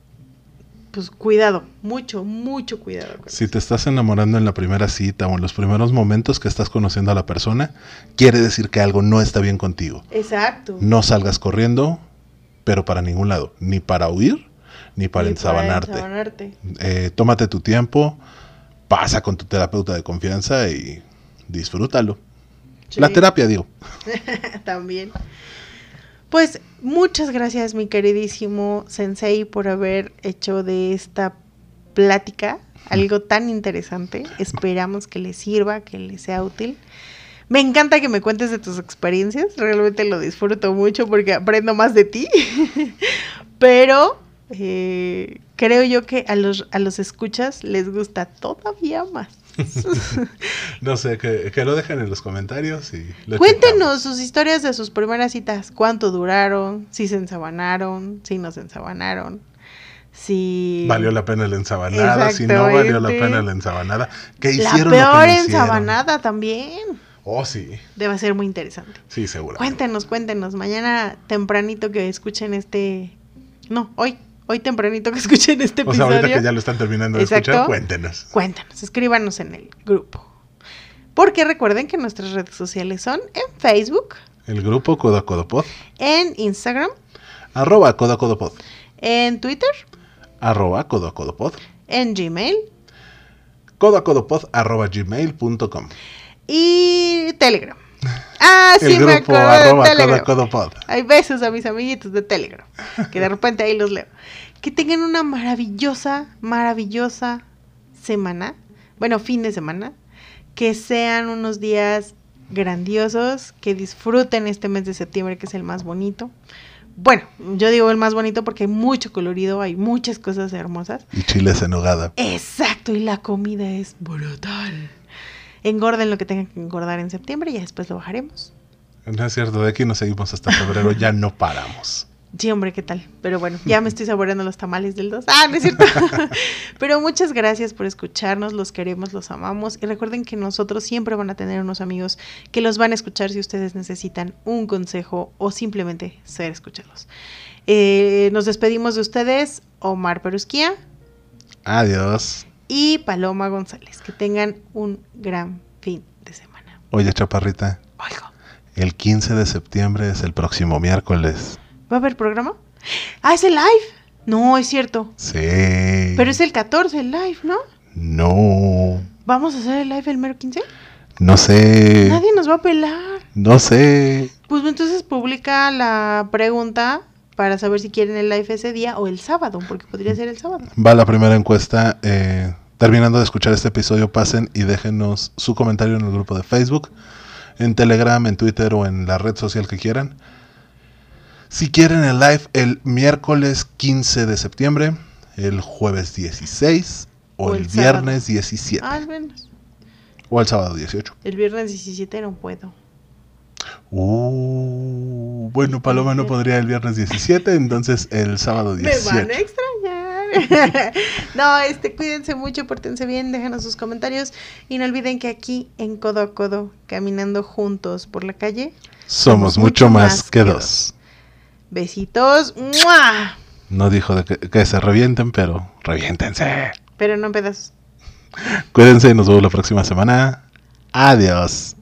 pues cuidado, mucho, mucho cuidado. si te estás enamorando en la primera cita o en los primeros momentos que estás conociendo a la persona, quiere decir que algo no está bien contigo. Exacto. No salgas corriendo, pero para ningún lado, ni para huir, ni para ensabanarte. Eh, tómate tu tiempo, pasa con tu terapeuta de confianza y disfrútalo. La terapia, digo. También. Pues muchas gracias mi queridísimo sensei por haber hecho de esta plática algo tan interesante. Esperamos que les sirva, que les sea útil. Me encanta que me cuentes de tus experiencias, realmente lo disfruto mucho porque aprendo más de ti, pero eh, creo yo que a los, a los escuchas les gusta todavía más. no sé, que, que, lo dejen en los comentarios y lo Cuéntenos checamos. sus historias de sus primeras citas. ¿Cuánto duraron? Si se ensabanaron, si no se ensabanaron. Si valió la pena la ensabanada, si no valió la pena la ensabanada. ¿Qué hicieron? La peor ensabanada también. Oh, sí. Debe ser muy interesante. Sí, seguro. Cuéntenos, cuéntenos. Mañana tempranito que escuchen este. No, hoy. Hoy tempranito que escuchen este episodio. O sea, ahorita que ya lo están terminando de Exacto. escuchar, cuéntenos. Cuéntanos, escríbanos en el grupo. Porque recuerden que nuestras redes sociales son en Facebook, El grupo Codo a Codo Pod, en Instagram, arroba Codo a Codo Pod, en Twitter, arroba Codo a Codo Pod, en Gmail Codo a Codo Pod, arroba gmail.com. y Telegram. Ah, sí, me acuerdo arroba Telegram. Codo. Hay besos a mis amiguitos de Telegram, que de repente ahí los leo. Que tengan una maravillosa, maravillosa semana, bueno, fin de semana, que sean unos días grandiosos, que disfruten este mes de septiembre que es el más bonito. Bueno, yo digo el más bonito porque hay mucho colorido, hay muchas cosas hermosas. Y chiles en nogada. Exacto, y la comida es brutal. Engorden lo que tengan que engordar en septiembre y después lo bajaremos. No es cierto, de aquí nos seguimos hasta febrero, ya no paramos. Sí, hombre, ¿qué tal? Pero bueno, ya me estoy saboreando los tamales del 2. Ah, no es cierto. Pero muchas gracias por escucharnos, los queremos, los amamos. Y recuerden que nosotros siempre van a tener unos amigos que los van a escuchar si ustedes necesitan un consejo o simplemente ser escuchados. Eh, nos despedimos de ustedes, Omar Perusquía Adiós. Y Paloma González. Que tengan un gran fin de semana. Oye, chaparrita, Oigo, el 15 de septiembre es el próximo miércoles. ¿va a haber programa? Ah, es el live. No, es cierto. Sí. Pero es el 14 el live, ¿no? No. ¿Vamos a hacer el live el mero 15? No sé. Nadie nos va a pelar. No sé. Pues entonces publica la pregunta para saber si quieren el live ese día o el sábado, porque podría ser el sábado. Va la primera encuesta. eh, terminando de escuchar este episodio, pasen y déjenos su comentario en el grupo de Facebook, en Telegram, en Twitter o en la red social que quieran. Si quieren el live el miércoles 15 de septiembre, el jueves 16 o, O el, el sábado. viernes 17 Ah, al menos. o el sábado 18. El viernes 17 no puedo. Uh, bueno, Paloma no podría el viernes 17, entonces el sábado Me 18. van a extrañar. no, este, cuídense mucho, pórtense bien, déjanos sus comentarios y no olviden que aquí en Codo a Codo, caminando juntos por la calle, Somos mucho más que dos. besitos, ¡mua! No dijo de que, que se revienten, pero reviéntense. pero no en pedazos. Cuídense y nos vemos la próxima semana. Adiós.